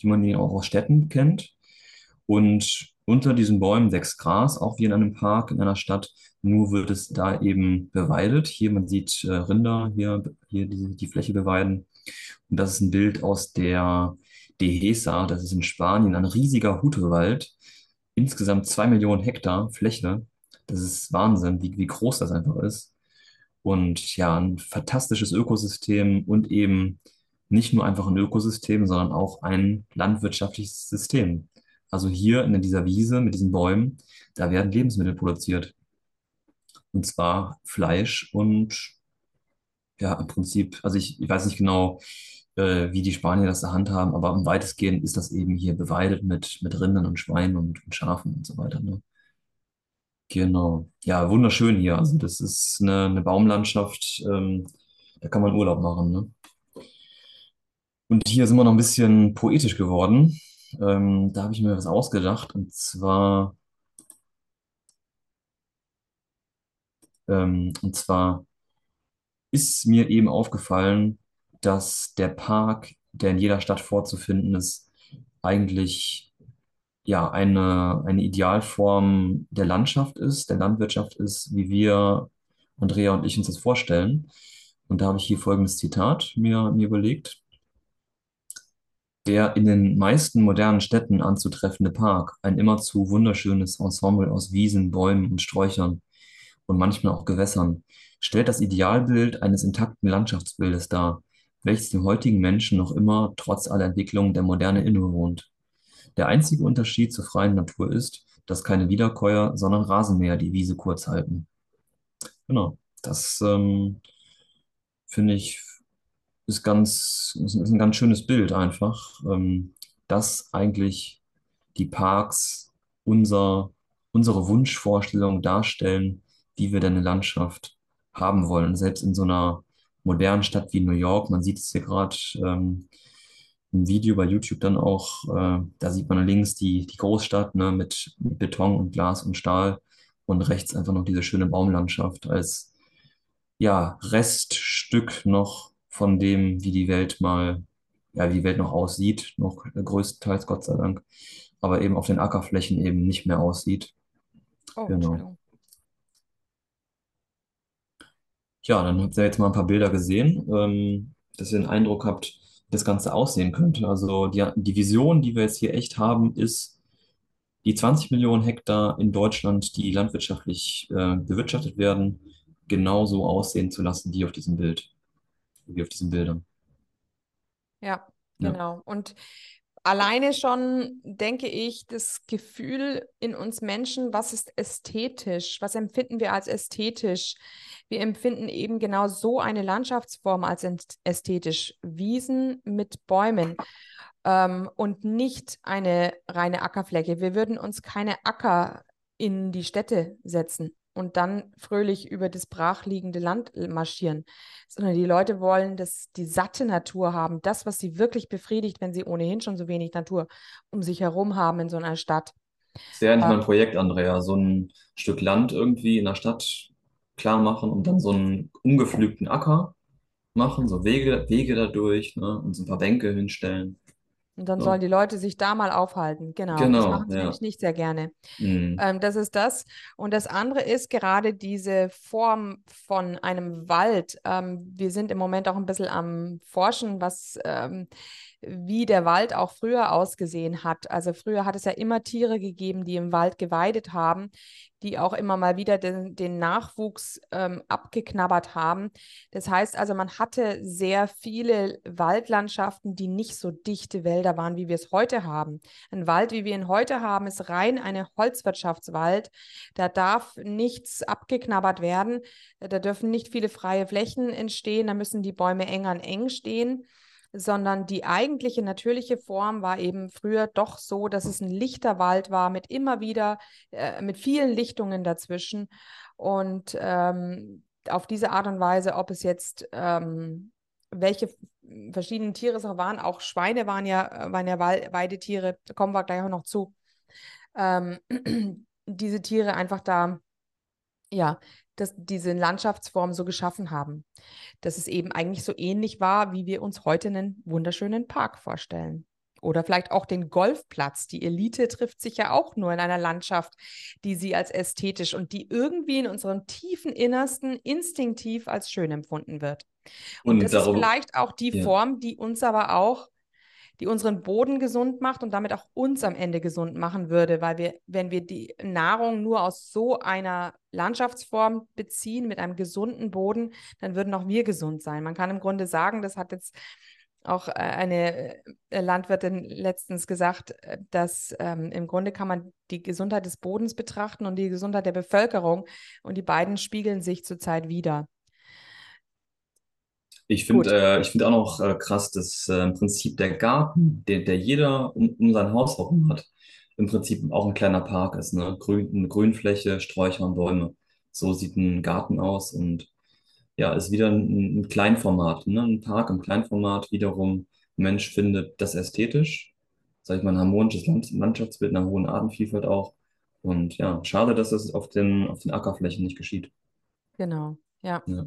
wie man ihn auch aus Städten kennt. Und unter diesen Bäumen wächst Gras, auch wie in einem Park in einer Stadt. Nur wird es da eben beweidet. Hier, man sieht äh, Rinder hier, hier die, die Fläche beweiden. Und das ist ein Bild aus der Dehesa, das ist in Spanien, ein riesiger Hutewald. Insgesamt zwei Millionen Hektar Fläche. Das ist Wahnsinn, wie, wie groß das einfach ist. Und ja, ein fantastisches Ökosystem und eben nicht nur einfach ein Ökosystem, sondern auch ein landwirtschaftliches System. Also hier in dieser Wiese mit diesen Bäumen, da werden Lebensmittel produziert. Und zwar Fleisch und ja, im Prinzip, also ich, ich weiß nicht genau, äh, wie die Spanier das da handhaben, aber weitestgehend ist das eben hier beweidet mit, mit Rindern und Schweinen und, und Schafen und so weiter. Ne? Genau. Ja, wunderschön hier. Also das ist eine, eine Baumlandschaft, ähm, da kann man Urlaub machen. Ne? Und hier sind wir noch ein bisschen poetisch geworden. Ähm, da habe ich mir was ausgedacht. Und zwar, ähm, und zwar ist mir eben aufgefallen, dass der Park, der in jeder Stadt vorzufinden ist, eigentlich ja eine, eine Idealform der Landschaft ist, der Landwirtschaft ist, wie wir, Andrea und ich, uns das vorstellen. Und da habe ich hier folgendes Zitat mir, mir überlegt. Der in den meisten modernen Städten anzutreffende Park, ein immerzu wunderschönes Ensemble aus Wiesen, Bäumen und Sträuchern und manchmal auch Gewässern, stellt das Idealbild eines intakten Landschaftsbildes dar, welches dem heutigen Menschen noch immer trotz aller Entwicklungen der Moderne innewohnt. Der einzige Unterschied zur freien Natur ist, dass keine Wiederkäuer, sondern Rasenmäher die Wiese kurz halten. Genau, das ähm, finde ich ist ganz, ist ein ganz schönes Bild einfach, ähm, dass eigentlich die Parks unser, unsere Wunschvorstellung darstellen, wie wir denn eine Landschaft haben wollen. Selbst in so einer modernen Stadt wie New York, man sieht es hier gerade ähm, im Video bei YouTube dann auch, äh, da sieht man links die, die Großstadt ne, mit, mit Beton und Glas und Stahl und rechts einfach noch diese schöne Baumlandschaft als ja, Reststück noch von dem, wie die Welt mal, ja, wie die Welt noch aussieht, noch größtenteils Gott sei Dank, aber eben auf den Ackerflächen eben nicht mehr aussieht. Oh, Genau. Ja, dann habt ihr jetzt mal ein paar Bilder gesehen, ähm, dass ihr den Eindruck habt, wie das Ganze aussehen könnte. Also die, die Vision, die wir jetzt hier echt haben, ist, die 20 Millionen Hektar in Deutschland, die landwirtschaftlich äh, bewirtschaftet werden, genauso aussehen zu lassen wie auf diesem Bild, wie auf diesen Bildern. Ja, Ja. genau. Und alleine schon denke ich, das Gefühl in uns Menschen, was ist ästhetisch? Was empfinden wir als ästhetisch? Wir empfinden eben genau so eine Landschaftsform als äst- ästhetisch. Wiesen mit Bäumen ähm, und nicht eine reine Ackerfläche. Wir würden uns keine Acker in die Städte setzen und dann fröhlich über das brachliegende Land marschieren, sondern die Leute wollen das, die satte Natur haben, das, was sie wirklich befriedigt, wenn sie ohnehin schon so wenig Natur um sich herum haben in so einer Stadt. Eigentlich mal Ähm, ein Projekt, Andrea, so ein Stück Land irgendwie in der Stadt klar machen und dann so einen ungepflügten Acker machen, so Wege, Wege dadurch, ne, und so ein paar Bänke hinstellen. Und dann So. sollen die Leute sich da mal aufhalten. Genau, das Genau, machen sie ja. nämlich nicht sehr gerne. Mhm. Ähm, das ist das. Und das andere ist gerade diese Form von einem Wald. Ähm, wir sind im Moment auch ein bisschen am Forschen, was, ähm, wie der Wald auch früher ausgesehen hat. Also früher hat es ja immer Tiere gegeben, die im Wald geweidet haben, die auch immer mal wieder den, den Nachwuchs ähm, abgeknabbert haben. Das heißt also, man hatte sehr viele Waldlandschaften, die nicht so dichte Wälder waren, wie wir es heute haben. Ein Wald, wie wir ihn heute haben, ist rein eine Holzwirtschaftswald. Da darf nichts abgeknabbert werden. Da dürfen nicht viele freie Flächen entstehen. Da müssen die Bäume eng an eng stehen sondern die eigentliche natürliche Form war eben früher doch so, dass es ein lichter Wald war mit immer wieder, äh, mit vielen Lichtungen dazwischen. Und ähm, auf diese Art und Weise, ob es jetzt ähm, welche verschiedenen Tiere es auch waren, auch Schweine waren ja, waren ja Weidetiere, da kommen wir gleich auch noch zu. Ähm, <clears throat> diese Tiere einfach da, ja, dass diese Landschaftsform so geschaffen haben, dass es eben eigentlich so ähnlich war, wie wir uns heute einen wunderschönen Park vorstellen. Oder vielleicht auch den Golfplatz. Die Elite trifft sich ja auch nur in einer Landschaft, die sie als ästhetisch und die irgendwie in unserem tiefen Innersten instinktiv als schön empfunden wird. Und, Und das ist darüber, vielleicht auch die ja. Form, die uns aber auch, die unseren Boden gesund macht und damit auch uns am Ende gesund machen würde, weil wir, wenn wir die Nahrung nur aus so einer Landschaftsform beziehen, mit einem gesunden Boden, dann würden auch wir gesund sein. Man kann im Grunde sagen, das hat jetzt auch äh, eine äh, Landwirtin letztens gesagt, äh, dass ähm, im Grunde kann man die Gesundheit des Bodens betrachten und die Gesundheit der Bevölkerung und die beiden spiegeln sich zurzeit wieder. Ich finde äh, ich finde auch noch äh, krass, dass äh, im Prinzip der Garten, der, der jeder um, um sein Haus herum hat, im Prinzip auch ein kleiner Park ist, ne? Grün, eine Grünfläche, Sträucher und Bäume. So sieht ein Garten aus und ja, ist wieder ein, ein Kleinformat, ne? Ein Park im Kleinformat wiederum. Mensch findet das ästhetisch, sag ich mal, ein harmonisches Land Landschaftsbild, einer hohen Artenvielfalt auch. Und ja, schade, dass das auf den, auf den Ackerflächen nicht geschieht. Genau, ja. Ja.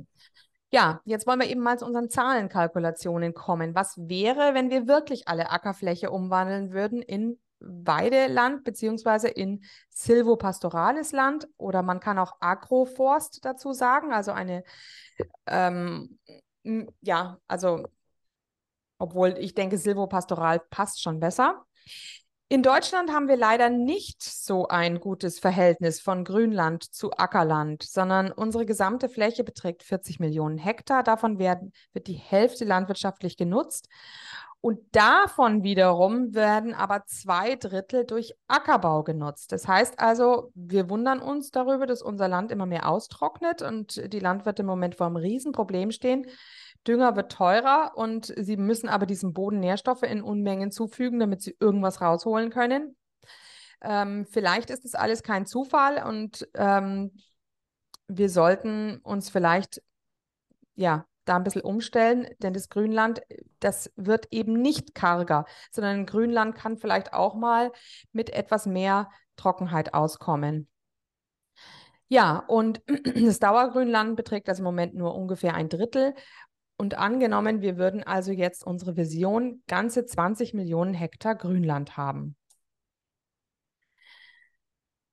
Ja, jetzt wollen wir eben mal zu unseren Zahlenkalkulationen kommen. Was wäre, wenn wir wirklich alle Ackerfläche umwandeln würden in Weideland beziehungsweise in silvopastorales Land oder man kann auch Agroforst dazu sagen, also eine, ähm, ja, also obwohl ich denke, silvopastoral passt schon besser. In Deutschland haben wir leider nicht so ein gutes Verhältnis von Grünland zu Ackerland, sondern unsere gesamte Fläche beträgt 40 Millionen Hektar. Davon werden, wird die Hälfte landwirtschaftlich genutzt. Und davon wiederum werden aber zwei Drittel durch Ackerbau genutzt. Das heißt also, wir wundern uns darüber, dass unser Land immer mehr austrocknet und die Landwirte im Moment vor einem Riesenproblem stehen. Dünger wird teurer und sie müssen aber diesem Boden Nährstoffe in Unmengen zufügen, damit sie irgendwas rausholen können. Ähm, vielleicht ist das alles kein Zufall und ähm, wir sollten uns vielleicht ja da ein bisschen umstellen, denn das Grünland, das wird eben nicht karger, sondern Grünland kann vielleicht auch mal mit etwas mehr Trockenheit auskommen. Ja, und <clears throat> das Dauergrünland beträgt also im Moment nur ungefähr ein Drittel. Und angenommen, wir würden also jetzt unsere Vision ganze 20 Millionen Hektar Grünland haben.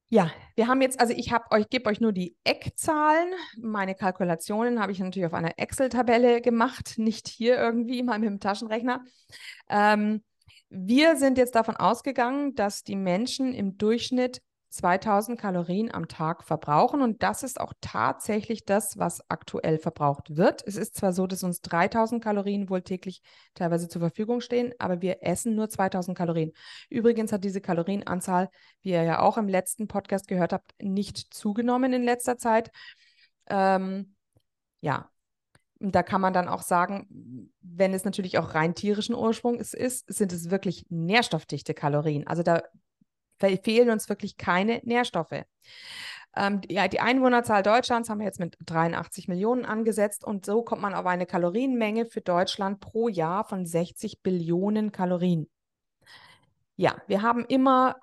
Ja, wir haben jetzt, also ich habe euch, gebe euch nur die Eckzahlen. Meine Kalkulationen habe ich natürlich auf einer Excel-Tabelle gemacht, nicht hier irgendwie mal mit dem Taschenrechner. Ähm, wir sind jetzt davon ausgegangen, dass die Menschen im Durchschnitt 2000 Kalorien am Tag verbrauchen und das ist auch tatsächlich das, was aktuell verbraucht wird. Es ist zwar so, dass uns 3000 Kalorien wohl täglich teilweise zur Verfügung stehen, aber wir essen nur 2000 Kalorien. Übrigens hat diese Kalorienanzahl, wie ihr ja auch im letzten Podcast gehört habt, nicht zugenommen in letzter Zeit. Ähm, ja, da kann man dann auch sagen, wenn es natürlich auch rein tierischen Ursprungs ist, sind es wirklich nährstoffdichte Kalorien. Also da fehlen uns wirklich keine Nährstoffe. Ähm, ja, die Einwohnerzahl Deutschlands haben wir jetzt mit 83 Millionen angesetzt und so kommt man auf eine Kalorienmenge für Deutschland pro Jahr von 60 Billionen Kalorien. Ja, wir haben immer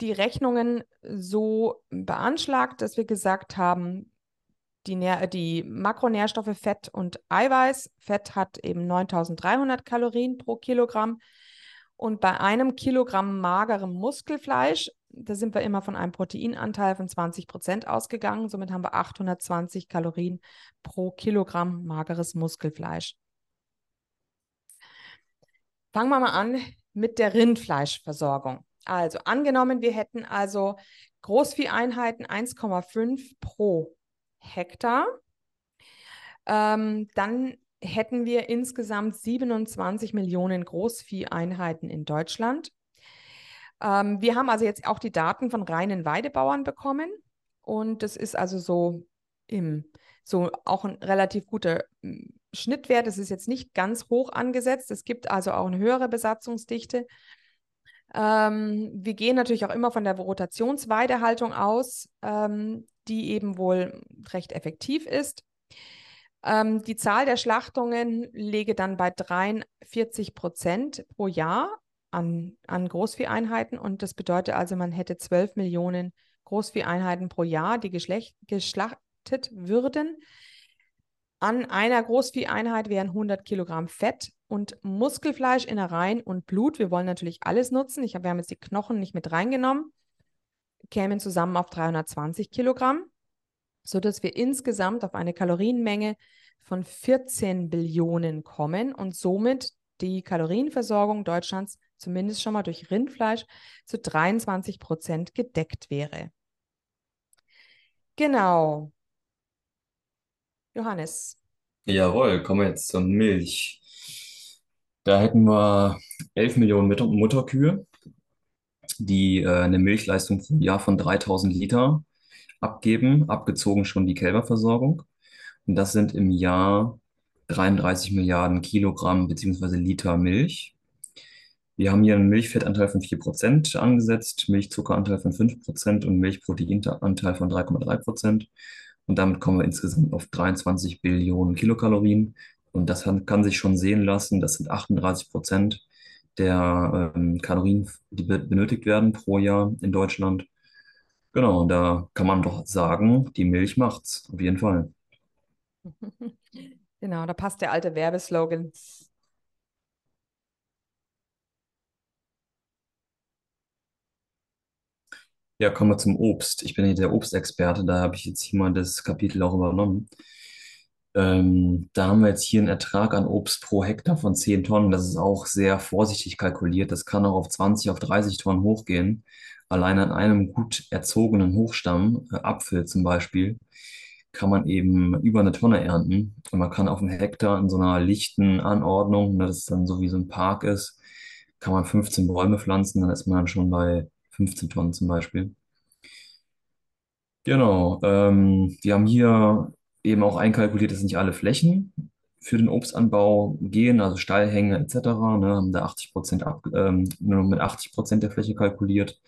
die Rechnungen so beanschlagt, dass wir gesagt haben, die, Nähr die Makronährstoffe Fett und Eiweiß. Fett hat eben 9300 Kalorien pro Kilogramm Und bei einem Kilogramm magerem Muskelfleisch, da sind wir immer von einem Proteinanteil von 20 Prozent ausgegangen. Somit haben wir 820 Kalorien pro Kilogramm mageres Muskelfleisch. Fangen wir mal an mit der Rindfleischversorgung. Also angenommen, wir hätten also Großvieheinheiten 1,5 pro Hektar. Ähm, dann hätten wir insgesamt 27 Millionen Großvieheinheiten in Deutschland. Ähm, wir haben also jetzt auch die Daten von reinen Weidebauern bekommen und das ist also so im so auch ein relativ guter hm, Schnittwert. Es ist jetzt nicht ganz hoch angesetzt. Es gibt also auch eine höhere Besatzungsdichte. Ähm, wir gehen natürlich auch immer von der Rotationsweidehaltung aus, ähm, die eben wohl recht effektiv ist. Ähm, die Zahl der Schlachtungen läge dann bei 43 Prozent pro Jahr an, an Großvieheinheiten und das bedeutet also, man hätte 12 Millionen Großvieheinheiten pro Jahr, die geschlachtet würden. An einer Großvieheinheit wären 100 Kilogramm Fett und Muskelfleisch, Innereien und Blut. Wir wollen natürlich alles nutzen. Ich hab, wir haben jetzt die Knochen nicht mit reingenommen. Kämen zusammen auf 320 Kilogramm, sodass wir insgesamt auf eine Kalorienmenge von 14 Billionen kommen und somit die Kalorienversorgung Deutschlands zumindest schon mal durch Rindfleisch zu 23 Prozent gedeckt wäre. Genau. Johannes. Jawohl, kommen wir jetzt zur Milch. Da hätten wir 11 Millionen Mutter Mutterkühe, die äh, eine Milchleistung pro Jahr von 3000 Liter abgeben, abgezogen schon die Kälberversorgung. Und das sind im Jahr 33 Milliarden Kilogramm bzw. Liter Milch. Wir haben hier einen Milchfettanteil von 4% angesetzt, Milchzuckeranteil von 5% und Milchproteinanteil von 3,3%. Und damit kommen wir insgesamt auf 23 Billionen Kilokalorien. Und das kann sich schon sehen lassen. Das sind 38 Prozent der ähm, Kalorien, die benötigt werden pro Jahr in Deutschland. Genau, und da kann man doch sagen, die Milch macht's, auf jeden Fall. <laughs> Genau, da passt der alte Werbeslogan. Ja, kommen wir zum Obst. Ich bin hier der Obstexperte, da habe ich jetzt hier mal das Kapitel auch übernommen. Ähm, da haben wir jetzt hier einen Ertrag an Obst pro Hektar von 10 Tonnen. Das ist auch sehr vorsichtig kalkuliert. Das kann auch auf 20, auf 30 Tonnen hochgehen. Allein an einem gut erzogenen Hochstamm, äh, Apfel zum Beispiel, kann man eben über eine Tonne ernten. Und man kann auf einem Hektar in so einer lichten Anordnung, ne, das dann so wie so ein Park ist, kann man 15 Bäume pflanzen. Dann ist man dann schon bei 15 Tonnen zum Beispiel. Genau. Ähm, wir haben hier eben auch einkalkuliert, dass nicht alle Flächen für den Obstanbau gehen, also Steilhänge etc. Ne, haben da 80 Prozent ab, ähm, nur mit 80 Prozent der Fläche kalkuliert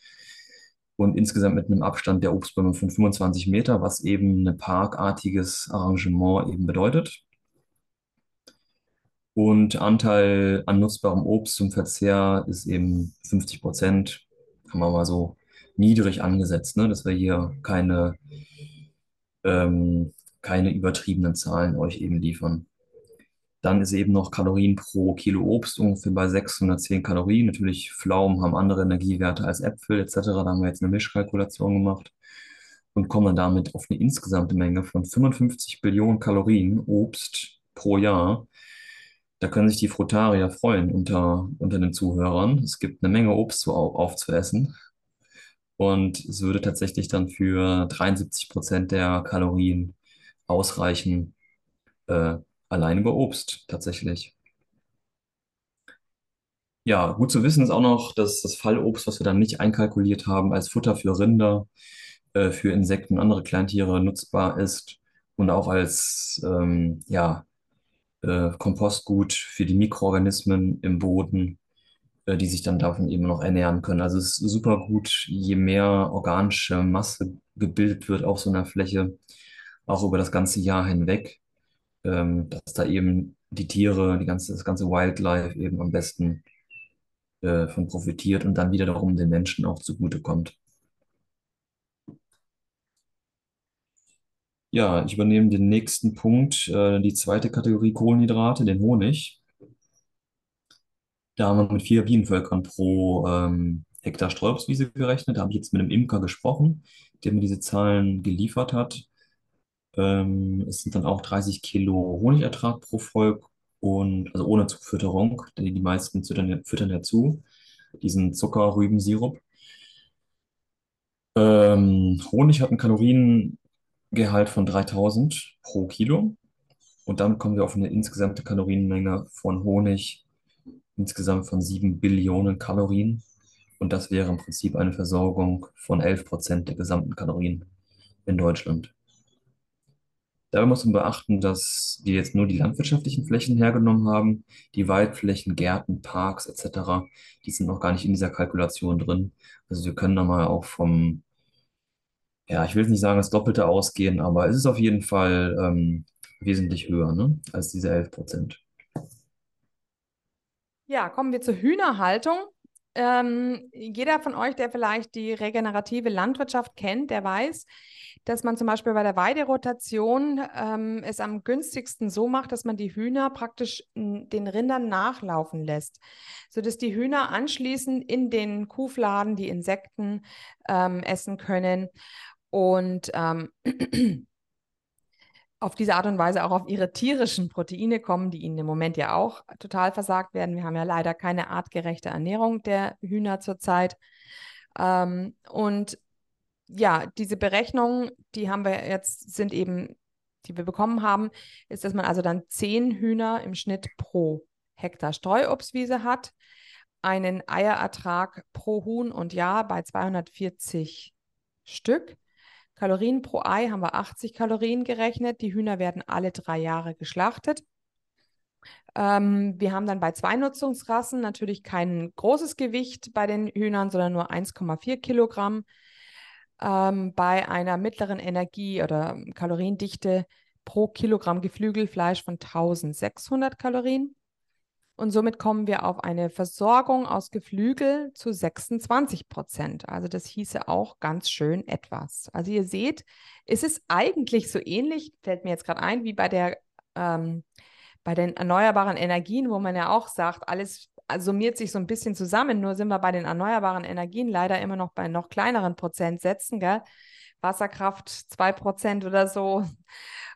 und insgesamt mit einem Abstand der Obstbäume von 25 Meter, was eben ein parkartiges Arrangement eben bedeutet. Und Anteil an nutzbarem Obst zum Verzehr ist eben 50 Prozent, kann man mal so niedrig angesetzt, ne? dass wir hier keine, ähm, keine übertriebenen Zahlen euch eben liefern. Dann ist eben noch Kalorien pro Kilo Obst ungefähr bei 610 Kalorien. Natürlich Pflaumen haben andere Energiewerte als Äpfel etc. Da haben wir jetzt eine Mischkalkulation gemacht und kommen dann damit auf eine insgesamte Menge von 55 Billionen Kalorien Obst pro Jahr. Da können sich die Frutarier freuen unter, unter den Zuhörern. Es gibt eine Menge Obst zu, aufzuessen. Und es würde tatsächlich dann für 73 Prozent der Kalorien ausreichen, äh, allein über Obst tatsächlich. Ja, gut zu wissen ist auch noch, dass das Fallobst, was wir dann nicht einkalkuliert haben, als Futter für Rinder, äh, für Insekten und andere Kleintiere nutzbar ist und auch als ähm, ja, äh, Kompostgut für die Mikroorganismen im Boden, äh, die sich dann davon eben noch ernähren können. Also es ist super gut, je mehr organische Masse gebildet wird auf so einer Fläche, auch über das ganze Jahr hinweg, ähm, dass da eben die Tiere, die ganze, das ganze Wildlife eben am besten äh, von profitiert und dann wiederum den Menschen auch zugutekommt. Ja, ich übernehme den nächsten Punkt, äh, die zweite Kategorie Kohlenhydrate, den Honig. Da haben wir mit vier Bienenvölkern pro ähm, Hektar Streuobstwiese gerechnet. Da habe ich jetzt mit einem Imker gesprochen, der mir diese Zahlen geliefert hat. Ähm, es sind dann auch 30 Kilo Honigertrag pro Volk und also ohne Zufütterung, denn die meisten füttern, füttern ja zu, diesen Zuckerrübensirup. Ähm, Honig hat einen Kaloriengehalt von 3000 pro Kilo und damit kommen wir auf eine insgesamte Kalorienmenge von Honig insgesamt von 7 Billionen Kalorien und das wäre im Prinzip eine Versorgung von 11 Prozent der gesamten Kalorien in Deutschland. Dabei muss man beachten, dass wir jetzt nur die landwirtschaftlichen Flächen hergenommen haben. Die Waldflächen, Gärten, Parks etc., die sind noch gar nicht in dieser Kalkulation drin. Also wir können da mal auch vom, ja, ich will jetzt nicht sagen, das Doppelte ausgehen, aber es ist auf jeden Fall ähm, wesentlich höher, ne, als diese 11 Prozent. Ja, kommen wir zur Hühnerhaltung. Ähm, jeder von euch, der vielleicht die regenerative Landwirtschaft kennt, der weiß, dass man zum Beispiel bei der Weiderotation ähm, es am günstigsten so macht, dass man die Hühner praktisch den Rindern nachlaufen lässt, sodass die Hühner anschließend in den Kuhfladen die Insekten ähm, essen können. Und ähm, auf diese Art und Weise auch auf ihre tierischen Proteine kommen, die ihnen im Moment ja auch total versagt werden. Wir haben ja leider keine artgerechte Ernährung der Hühner zurzeit. Ähm, und ja, diese Berechnungen, die haben wir jetzt, sind eben, die wir bekommen haben, ist, dass man also dann zehn Hühner im Schnitt pro Hektar Streuobstwiese hat, einen Eierertrag pro Huhn und Jahr bei 240 Stück Kalorien pro Ei haben wir 80 Kalorien gerechnet. Die Hühner werden alle drei Jahre geschlachtet. Ähm, wir haben dann bei zwei Nutzungsrassen natürlich kein großes Gewicht bei den Hühnern, sondern nur 1,4 Kilogramm. Ähm, bei einer mittleren Energie- oder Kaloriendichte pro Kilogramm Geflügelfleisch von 1600 Kalorien. Und somit kommen wir auf eine Versorgung aus Geflügel zu 26 Prozent. Also das hieße auch ganz schön etwas. Also ihr seht, es ist eigentlich so ähnlich, fällt mir jetzt gerade ein, wie bei der ähm, bei den erneuerbaren Energien, wo man ja auch sagt, alles summiert sich so ein bisschen zusammen. Nur sind wir bei den erneuerbaren Energien leider immer noch bei noch kleineren Prozentsätzen, gell? Wasserkraft 2 Prozent oder so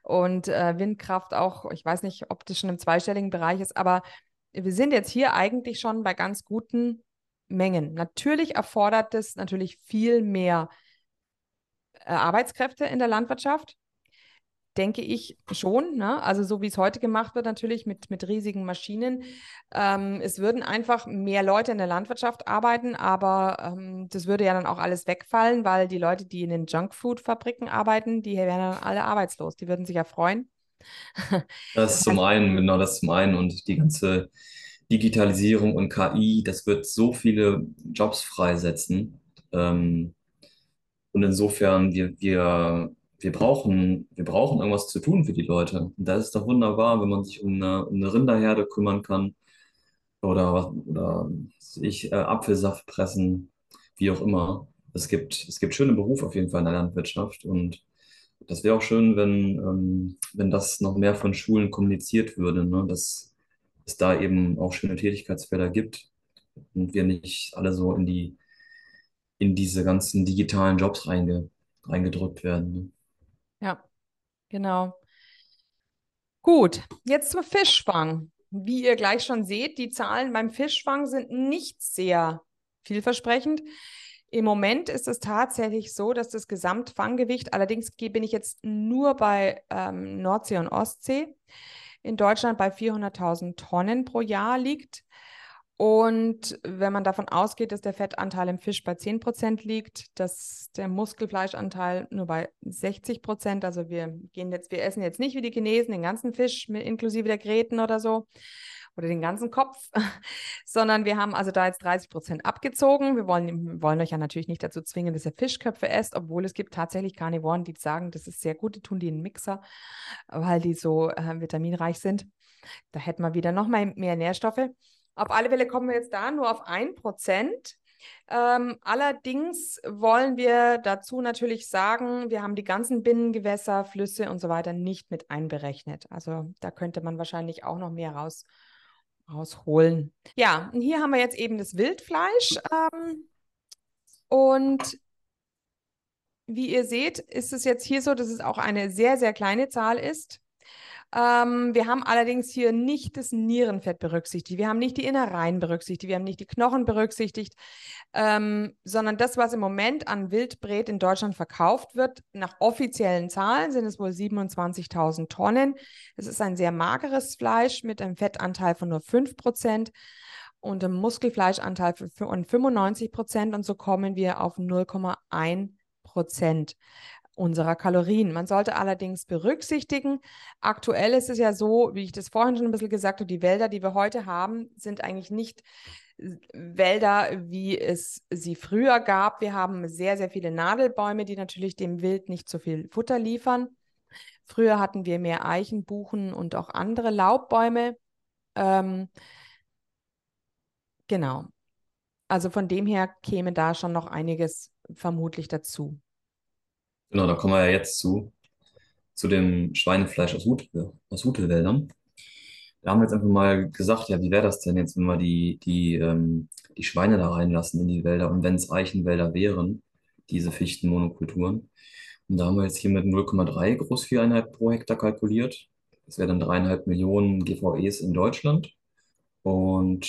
und äh, Windkraft auch, ich weiß nicht, ob das schon im zweistelligen Bereich ist, aber wir sind jetzt hier eigentlich schon bei ganz guten Mengen. Natürlich erfordert es natürlich viel mehr äh, Arbeitskräfte in der Landwirtschaft. Denke ich schon. Ne? Also so wie es heute gemacht wird, natürlich mit, mit riesigen Maschinen. Ähm, es würden einfach mehr Leute in der Landwirtschaft arbeiten, aber ähm, das würde ja dann auch alles wegfallen, weil die Leute, die in den Junkfood-Fabriken arbeiten, die wären dann alle arbeitslos. Die würden sich ja freuen. Das zum einen, genau das zum einen und die ganze Digitalisierung und KI, das wird so viele Jobs freisetzen. Ähm, und insofern, wir, wir, wir brauchen, wir brauchen irgendwas zu tun für die Leute. Und da ist doch wunderbar, wenn man sich um eine, um eine Rinderherde kümmern kann oder, oder ich, äh, Apfelsaft pressen, wie auch immer. Es gibt, es gibt schöne Berufe auf jeden Fall in der Landwirtschaft und das wäre auch schön, wenn, ähm, wenn das noch mehr von Schulen kommuniziert würde, ne? dass es da eben auch schöne Tätigkeitsfelder gibt und wir nicht alle so in die, in diese ganzen digitalen Jobs reinge, reingedrückt werden. Ne? Ja, genau. Gut, jetzt zum Fischfang. Wie ihr gleich schon seht, die Zahlen beim Fischfang sind nicht sehr vielversprechend. Im Moment ist es tatsächlich so, dass das Gesamtfanggewicht, allerdings bin ich jetzt nur bei ähm, Nordsee und Ostsee, in Deutschland bei 400.000 Tonnen pro Jahr liegt. Und wenn man davon ausgeht, dass der Fettanteil im Fisch bei 10 Prozent liegt, dass der Muskelfleischanteil nur bei 60 Prozent, also wir gehen jetzt, wir essen jetzt nicht wie die Chinesen den ganzen Fisch mit, inklusive der Gräten oder so, oder den ganzen Kopf, <laughs> sondern wir haben also da jetzt 30 Prozent abgezogen. Wir wollen, wollen euch ja natürlich nicht dazu zwingen, dass ihr Fischköpfe esst, obwohl es gibt tatsächlich Karnivoren, die sagen, das ist sehr gut, die tun die in den Mixer, weil die so äh, vitaminreich sind. Da hätten wir wieder noch mal mehr Nährstoffe. Auf alle Fälle kommen wir jetzt da nur auf ein Prozent. Ähm, allerdings wollen wir dazu natürlich sagen, wir haben die ganzen Binnengewässer, Flüsse und so weiter nicht mit einberechnet. Also da könnte man wahrscheinlich auch noch mehr raus rausholen. Ja, und hier haben wir jetzt eben das Wildfleisch. Ähm, und wie ihr seht, ist es jetzt hier so, dass es auch eine sehr, sehr kleine Zahl ist. Ähm, wir haben allerdings hier nicht das Nierenfett berücksichtigt. Wir haben nicht die Innereien berücksichtigt. Wir haben nicht die Knochen berücksichtigt, ähm, sondern das, was im Moment an Wildbret in Deutschland verkauft wird, nach offiziellen Zahlen sind es wohl 27.000 Tonnen. Es ist ein sehr mageres Fleisch mit einem Fettanteil von nur 5 Prozent und einem Muskelfleischanteil von 95 Prozent. Und so kommen wir auf 0,1 Prozent unserer Kalorien. Man sollte allerdings berücksichtigen, aktuell ist es ja so, wie ich das vorhin schon ein bisschen gesagt habe, die Wälder, die wir heute haben, sind eigentlich nicht Wälder, wie es sie früher gab. Wir haben sehr, sehr viele Nadelbäume, die natürlich dem Wild nicht so viel Futter liefern. Früher hatten wir mehr Eichen, Buchen und auch andere Laubbäume. Ähm, genau. Also von dem her käme da schon noch einiges vermutlich dazu. Genau, da kommen wir ja jetzt zu, zu dem Schweinefleisch aus, Hut, aus Hutelwäldern. Da haben wir jetzt einfach mal gesagt, ja, wie wäre das denn jetzt, wenn wir die, die, ähm, die Schweine da reinlassen in die Wälder und wenn es Eichenwälder wären, diese Fichtenmonokulturen. Und da haben wir jetzt hier mit 0,3 Großvieheinheit pro Hektar kalkuliert. Das wären dann dreieinhalb Millionen GVEs in Deutschland und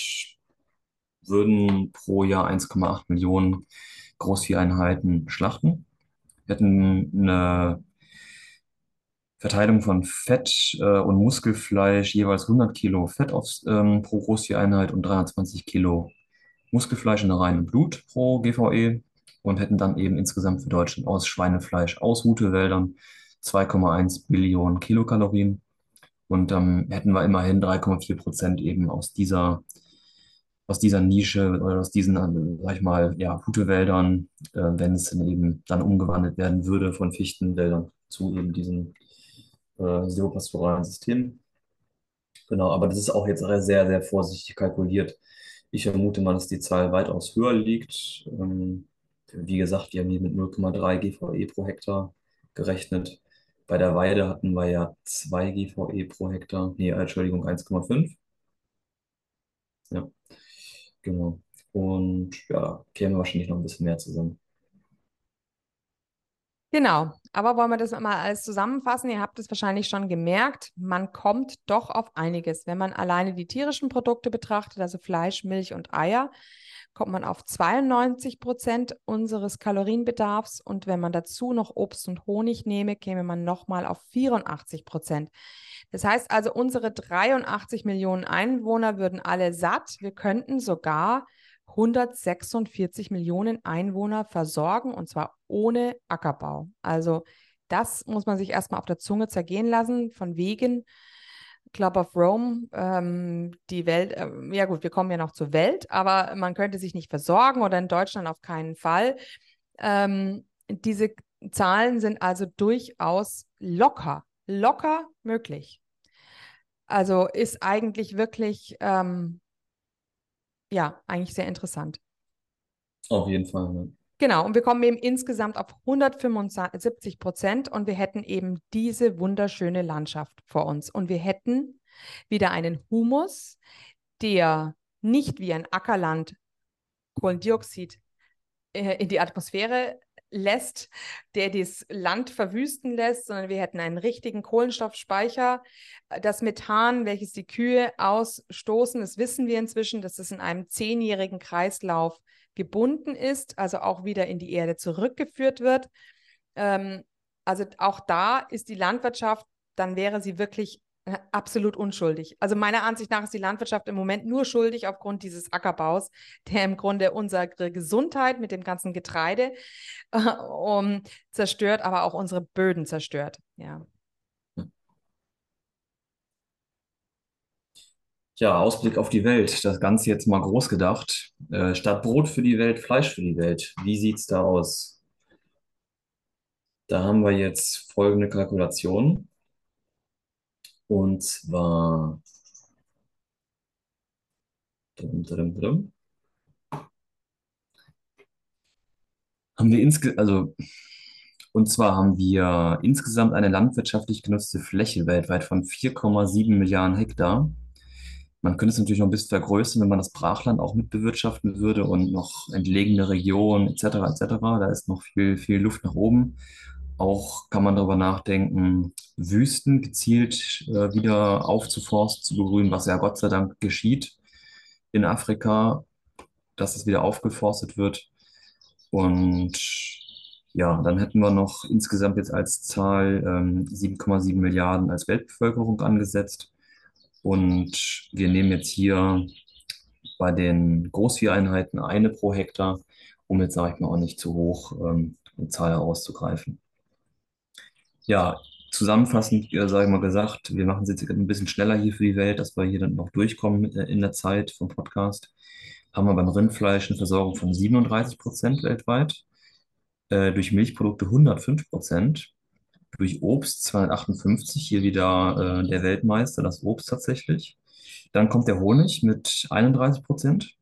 würden pro Jahr 1,8 Millionen Großvieheinheiten schlachten. Wir hatten eine Verteilung von Fett äh, und Muskelfleisch, jeweils 100 Kilo Fett aufs, ähm, pro Großvieheinheit und 320 Kilo Muskelfleisch in der reinen Blut pro GVE und hätten dann eben insgesamt für Deutschland aus Schweinefleisch aus Hutewäldern 2,1 Billionen Kilokalorien. Und dann ähm, hätten wir immerhin 3,4 Prozent eben aus dieser aus dieser Nische oder aus diesen, sag ich mal, ja, Hutewäldern, äh, wenn es dann eben dann umgewandelt werden würde von Fichtenwäldern zu eben diesem äh, silvopastoralen System. Genau, aber das ist auch jetzt sehr, sehr vorsichtig kalkuliert. Ich vermute mal, dass die Zahl weitaus höher liegt. Ähm, wie gesagt, wir haben hier mit 0,3 GVE pro Hektar gerechnet. Bei der Weide hatten wir ja 2 GVE pro Hektar. Nee, Entschuldigung, 1,5. Ja. Genau. Und ja, kämen wahrscheinlich noch ein bisschen mehr zusammen. Genau, aber wollen wir das mal alles zusammenfassen? Ihr habt es wahrscheinlich schon gemerkt, man kommt doch auf einiges. Wenn man alleine die tierischen Produkte betrachtet, also Fleisch, Milch und Eier, kommt man auf 92 Prozent unseres Kalorienbedarfs und wenn man dazu noch Obst und Honig nehme, käme man nochmal auf 84 Prozent. Das heißt also, unsere 83 Millionen Einwohner würden alle satt. Wir könnten sogar 146 Millionen Einwohner versorgen und zwar ohne Ackerbau. Also das muss man sich erstmal auf der Zunge zergehen lassen, von wegen Club of Rome, ähm, die Welt, äh, ja gut, wir kommen ja noch zur Welt, aber man könnte sich nicht versorgen oder in Deutschland auf keinen Fall. Ähm, diese Zahlen sind also durchaus locker, locker möglich. Also ist eigentlich wirklich, ähm, ja, eigentlich sehr interessant. Auf jeden Fall. Ne? Genau, und wir kommen eben insgesamt auf 175 Prozent und wir hätten eben diese wunderschöne Landschaft vor uns. Und wir hätten wieder einen Humus, der nicht wie ein Ackerland Kohlendioxid äh, in die Atmosphäre lässt, der das Land verwüsten lässt, sondern wir hätten einen richtigen Kohlenstoffspeicher. Das Methan, welches die Kühe ausstoßen, das wissen wir inzwischen, dass es in einem zehnjährigen Kreislauf gebunden ist, also auch wieder in die Erde zurückgeführt wird. Ähm, also auch da ist die Landwirtschaft, dann wäre sie wirklich absolut unschuldig. Also meiner Ansicht nach ist die Landwirtschaft im Moment nur schuldig aufgrund dieses Ackerbaus, der im Grunde unsere Gesundheit mit dem ganzen Getreide äh, um, zerstört, aber auch unsere Böden zerstört. Ja. Ja, Ausblick auf die Welt. Das Ganze jetzt mal groß gedacht. Äh, statt Brot für die Welt, Fleisch für die Welt. Wie sieht es da aus? Da haben wir jetzt folgende Kalkulation. Und zwar drum, drum, drum, haben wir also und zwar haben wir insgesamt eine landwirtschaftlich genutzte Fläche weltweit von 4,7 Milliarden Hektar Man könnte es natürlich noch ein bisschen vergrößern, wenn man das Brachland auch mit bewirtschaften würde und noch entlegene Regionen etc. etc. Da ist noch viel, viel Luft nach oben. Auch kann man darüber nachdenken, Wüsten gezielt äh, wieder aufzuforsten, zu begrünen, was ja Gott sei Dank geschieht in Afrika, dass es wieder aufgeforstet wird. Und ja, dann hätten wir noch insgesamt jetzt als Zahl ähm, 7,7 Milliarden als Weltbevölkerung angesetzt. Und wir nehmen jetzt hier bei den Großvieheinheiten eine pro Hektar, um jetzt, sage ich mal, auch nicht zu hoch ähm, eine Zahl herauszugreifen. Ja, zusammenfassend, äh, sage ich mal gesagt, wir machen es jetzt ein bisschen schneller hier für die Welt, dass wir hier dann noch durchkommen äh, in der Zeit vom Podcast. Haben wir beim Rindfleisch eine Versorgung von 37 Prozent weltweit, äh, durch Milchprodukte 105 Prozent, durch Obst 258, hier wieder äh, der Weltmeister, das Obst tatsächlich. Dann kommt der Honig mit 31 Prozent.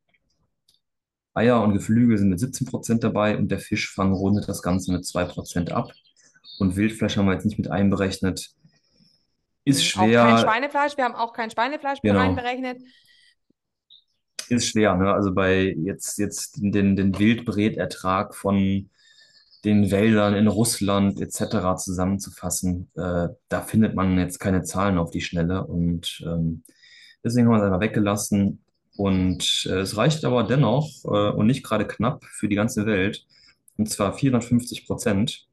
Eier und Geflügel sind mit 17 Prozent dabei und der Fischfang rundet das Ganze mit 2 Prozent ab. Und Wildfleisch haben wir jetzt nicht mit einberechnet. Ist Auch kein schwer, Schweinefleisch. Wir haben auch kein Schweinefleisch genau, einberechnet. ist schwer, ne? Also bei jetzt, jetzt den, den Wildbretertrag von den Wäldern in Russland etc. zusammenzufassen, äh, da findet man jetzt keine Zahlen auf die Schnelle und ähm, deswegen haben wir es einfach weggelassen. Und äh, es reicht aber dennoch äh, und nicht gerade knapp für die ganze Welt, und zwar 450 Prozent.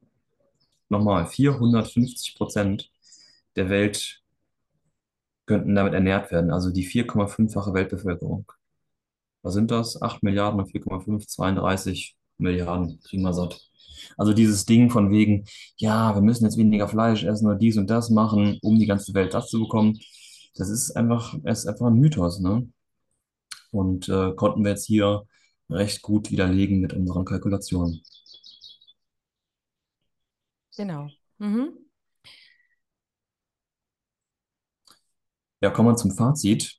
Nochmal, 450 Prozent der Welt könnten damit ernährt werden, also die 4,5-fache Weltbevölkerung. Was sind das? 8 Milliarden und 4,5, 32 Milliarden kriegen wir satt. Also dieses Ding von wegen, ja, wir müssen jetzt weniger Fleisch essen oder dies und das machen, um die ganze Welt das zu bekommen, das ist einfach, ist einfach ein Mythos, ne? Und äh, konnten wir jetzt hier recht gut widerlegen mit unseren Kalkulationen. Genau. Mhm. Ja, kommen wir zum Fazit.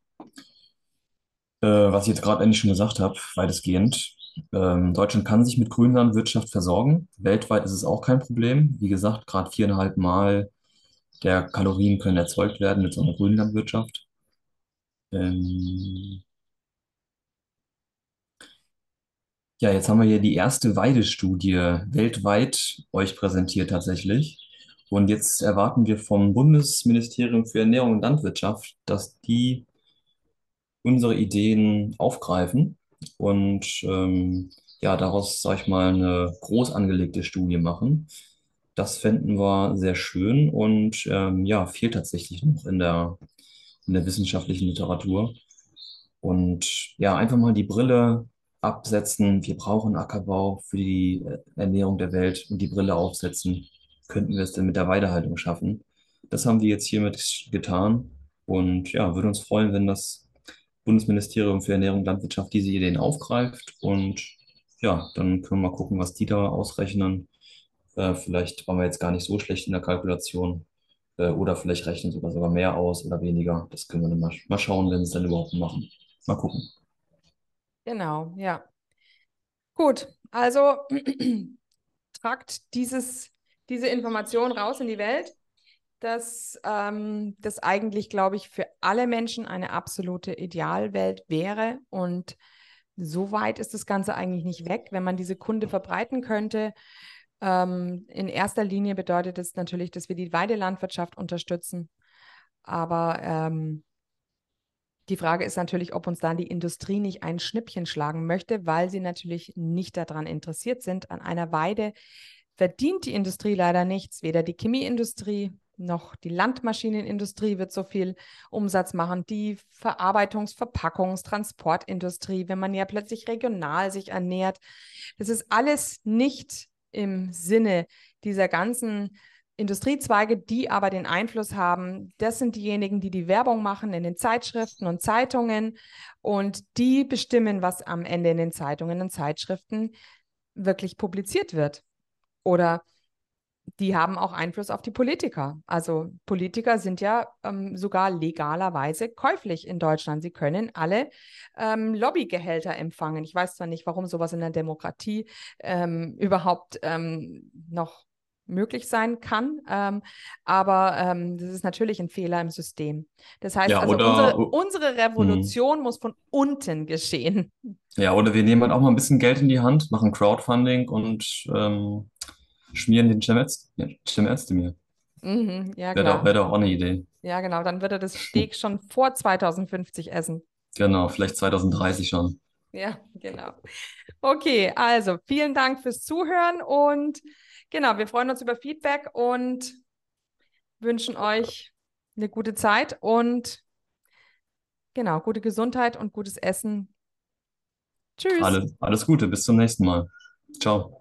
Äh, was ich jetzt gerade endlich schon gesagt habe, weitestgehend. Ähm, Deutschland kann sich mit Grünlandwirtschaft versorgen. Weltweit ist es auch kein Problem. Wie gesagt, gerade viereinhalb Mal der Kalorien können erzeugt werden mit so einer Grünlandwirtschaft. Ähm, ja, jetzt haben wir hier die erste Weidestudie weltweit euch präsentiert tatsächlich. Und jetzt erwarten wir vom Bundesministerium für Ernährung und Landwirtschaft, dass die unsere Ideen aufgreifen und ähm, ja, daraus, sag ich mal, eine groß angelegte Studie machen. Das fänden wir sehr schön und ähm, ja, fehlt tatsächlich noch in der, in der wissenschaftlichen Literatur. Und ja, einfach mal die Brille absetzen. Wir brauchen Ackerbau für die äh, Ernährung der Welt und die Brille aufsetzen. Könnten wir es denn mit der Weidehaltung schaffen? Das haben wir jetzt hiermit getan und ja, würde uns freuen, wenn das Bundesministerium für Ernährung und Landwirtschaft diese Ideen aufgreift. Und ja, dann können wir mal gucken, was die da ausrechnen. Äh, vielleicht waren wir jetzt gar nicht so schlecht in der Kalkulation. Äh, oder vielleicht rechnen sogar sogar mehr aus oder weniger. Das können wir dann mal, mal schauen, wenn sie es dann überhaupt machen. Mal gucken. Genau, ja. Gut, also <clears throat> tragt dieses, diese Information raus in die Welt, dass ähm, das eigentlich, glaube ich, für alle Menschen eine absolute Idealwelt wäre. Und so weit ist das Ganze eigentlich nicht weg, wenn man diese Kunde verbreiten könnte. Ähm, in erster Linie bedeutet es das natürlich, dass wir die Weidelandwirtschaft unterstützen. Aber ähm, die Frage ist natürlich, ob uns dann die Industrie nicht ein Schnippchen schlagen möchte, weil sie natürlich nicht daran interessiert sind. An einer Weide verdient die Industrie leider nichts. Weder die Chemieindustrie noch die Landmaschinenindustrie wird so viel Umsatz machen, die Verarbeitungs-, Verpackungs-, Transportindustrie, wenn man ja plötzlich regional sich ernährt. Das ist alles nicht im Sinne dieser ganzen Industriezweige, die aber den Einfluss haben, das sind diejenigen, die die Werbung machen in den Zeitschriften und Zeitungen und die bestimmen, was am Ende in den Zeitungen und Zeitschriften wirklich publiziert wird. Oder die haben auch Einfluss auf die Politiker. Also Politiker sind ja ähm, sogar legalerweise käuflich in Deutschland. Sie können alle ähm, Lobbygehälter empfangen. Ich weiß zwar nicht, warum sowas in der Demokratie ähm, überhaupt ähm, noch möglich sein kann. Ähm, aber ähm, das ist natürlich ein Fehler im System. Das heißt, Ja, also oder- unsere, unsere Revolution muss von unten geschehen. Ja, oder wir nehmen halt auch mal ein bisschen Geld in die Hand, machen Crowdfunding und schmieren den Cem Öz- ja, Özdemir. Mhm, ja, Wäre doch, klar. wär doch auch eine Idee. Ja, genau. Dann wird er das Steak schon vor 2050 essen. Genau, vielleicht 2030 schon. Ja, genau. Okay, also vielen Dank fürs Zuhören und genau, wir freuen uns über Feedback und wünschen euch eine gute Zeit und genau, gute Gesundheit und gutes Essen. Tschüss. Alles, alles Gute, bis zum nächsten Mal. Ciao.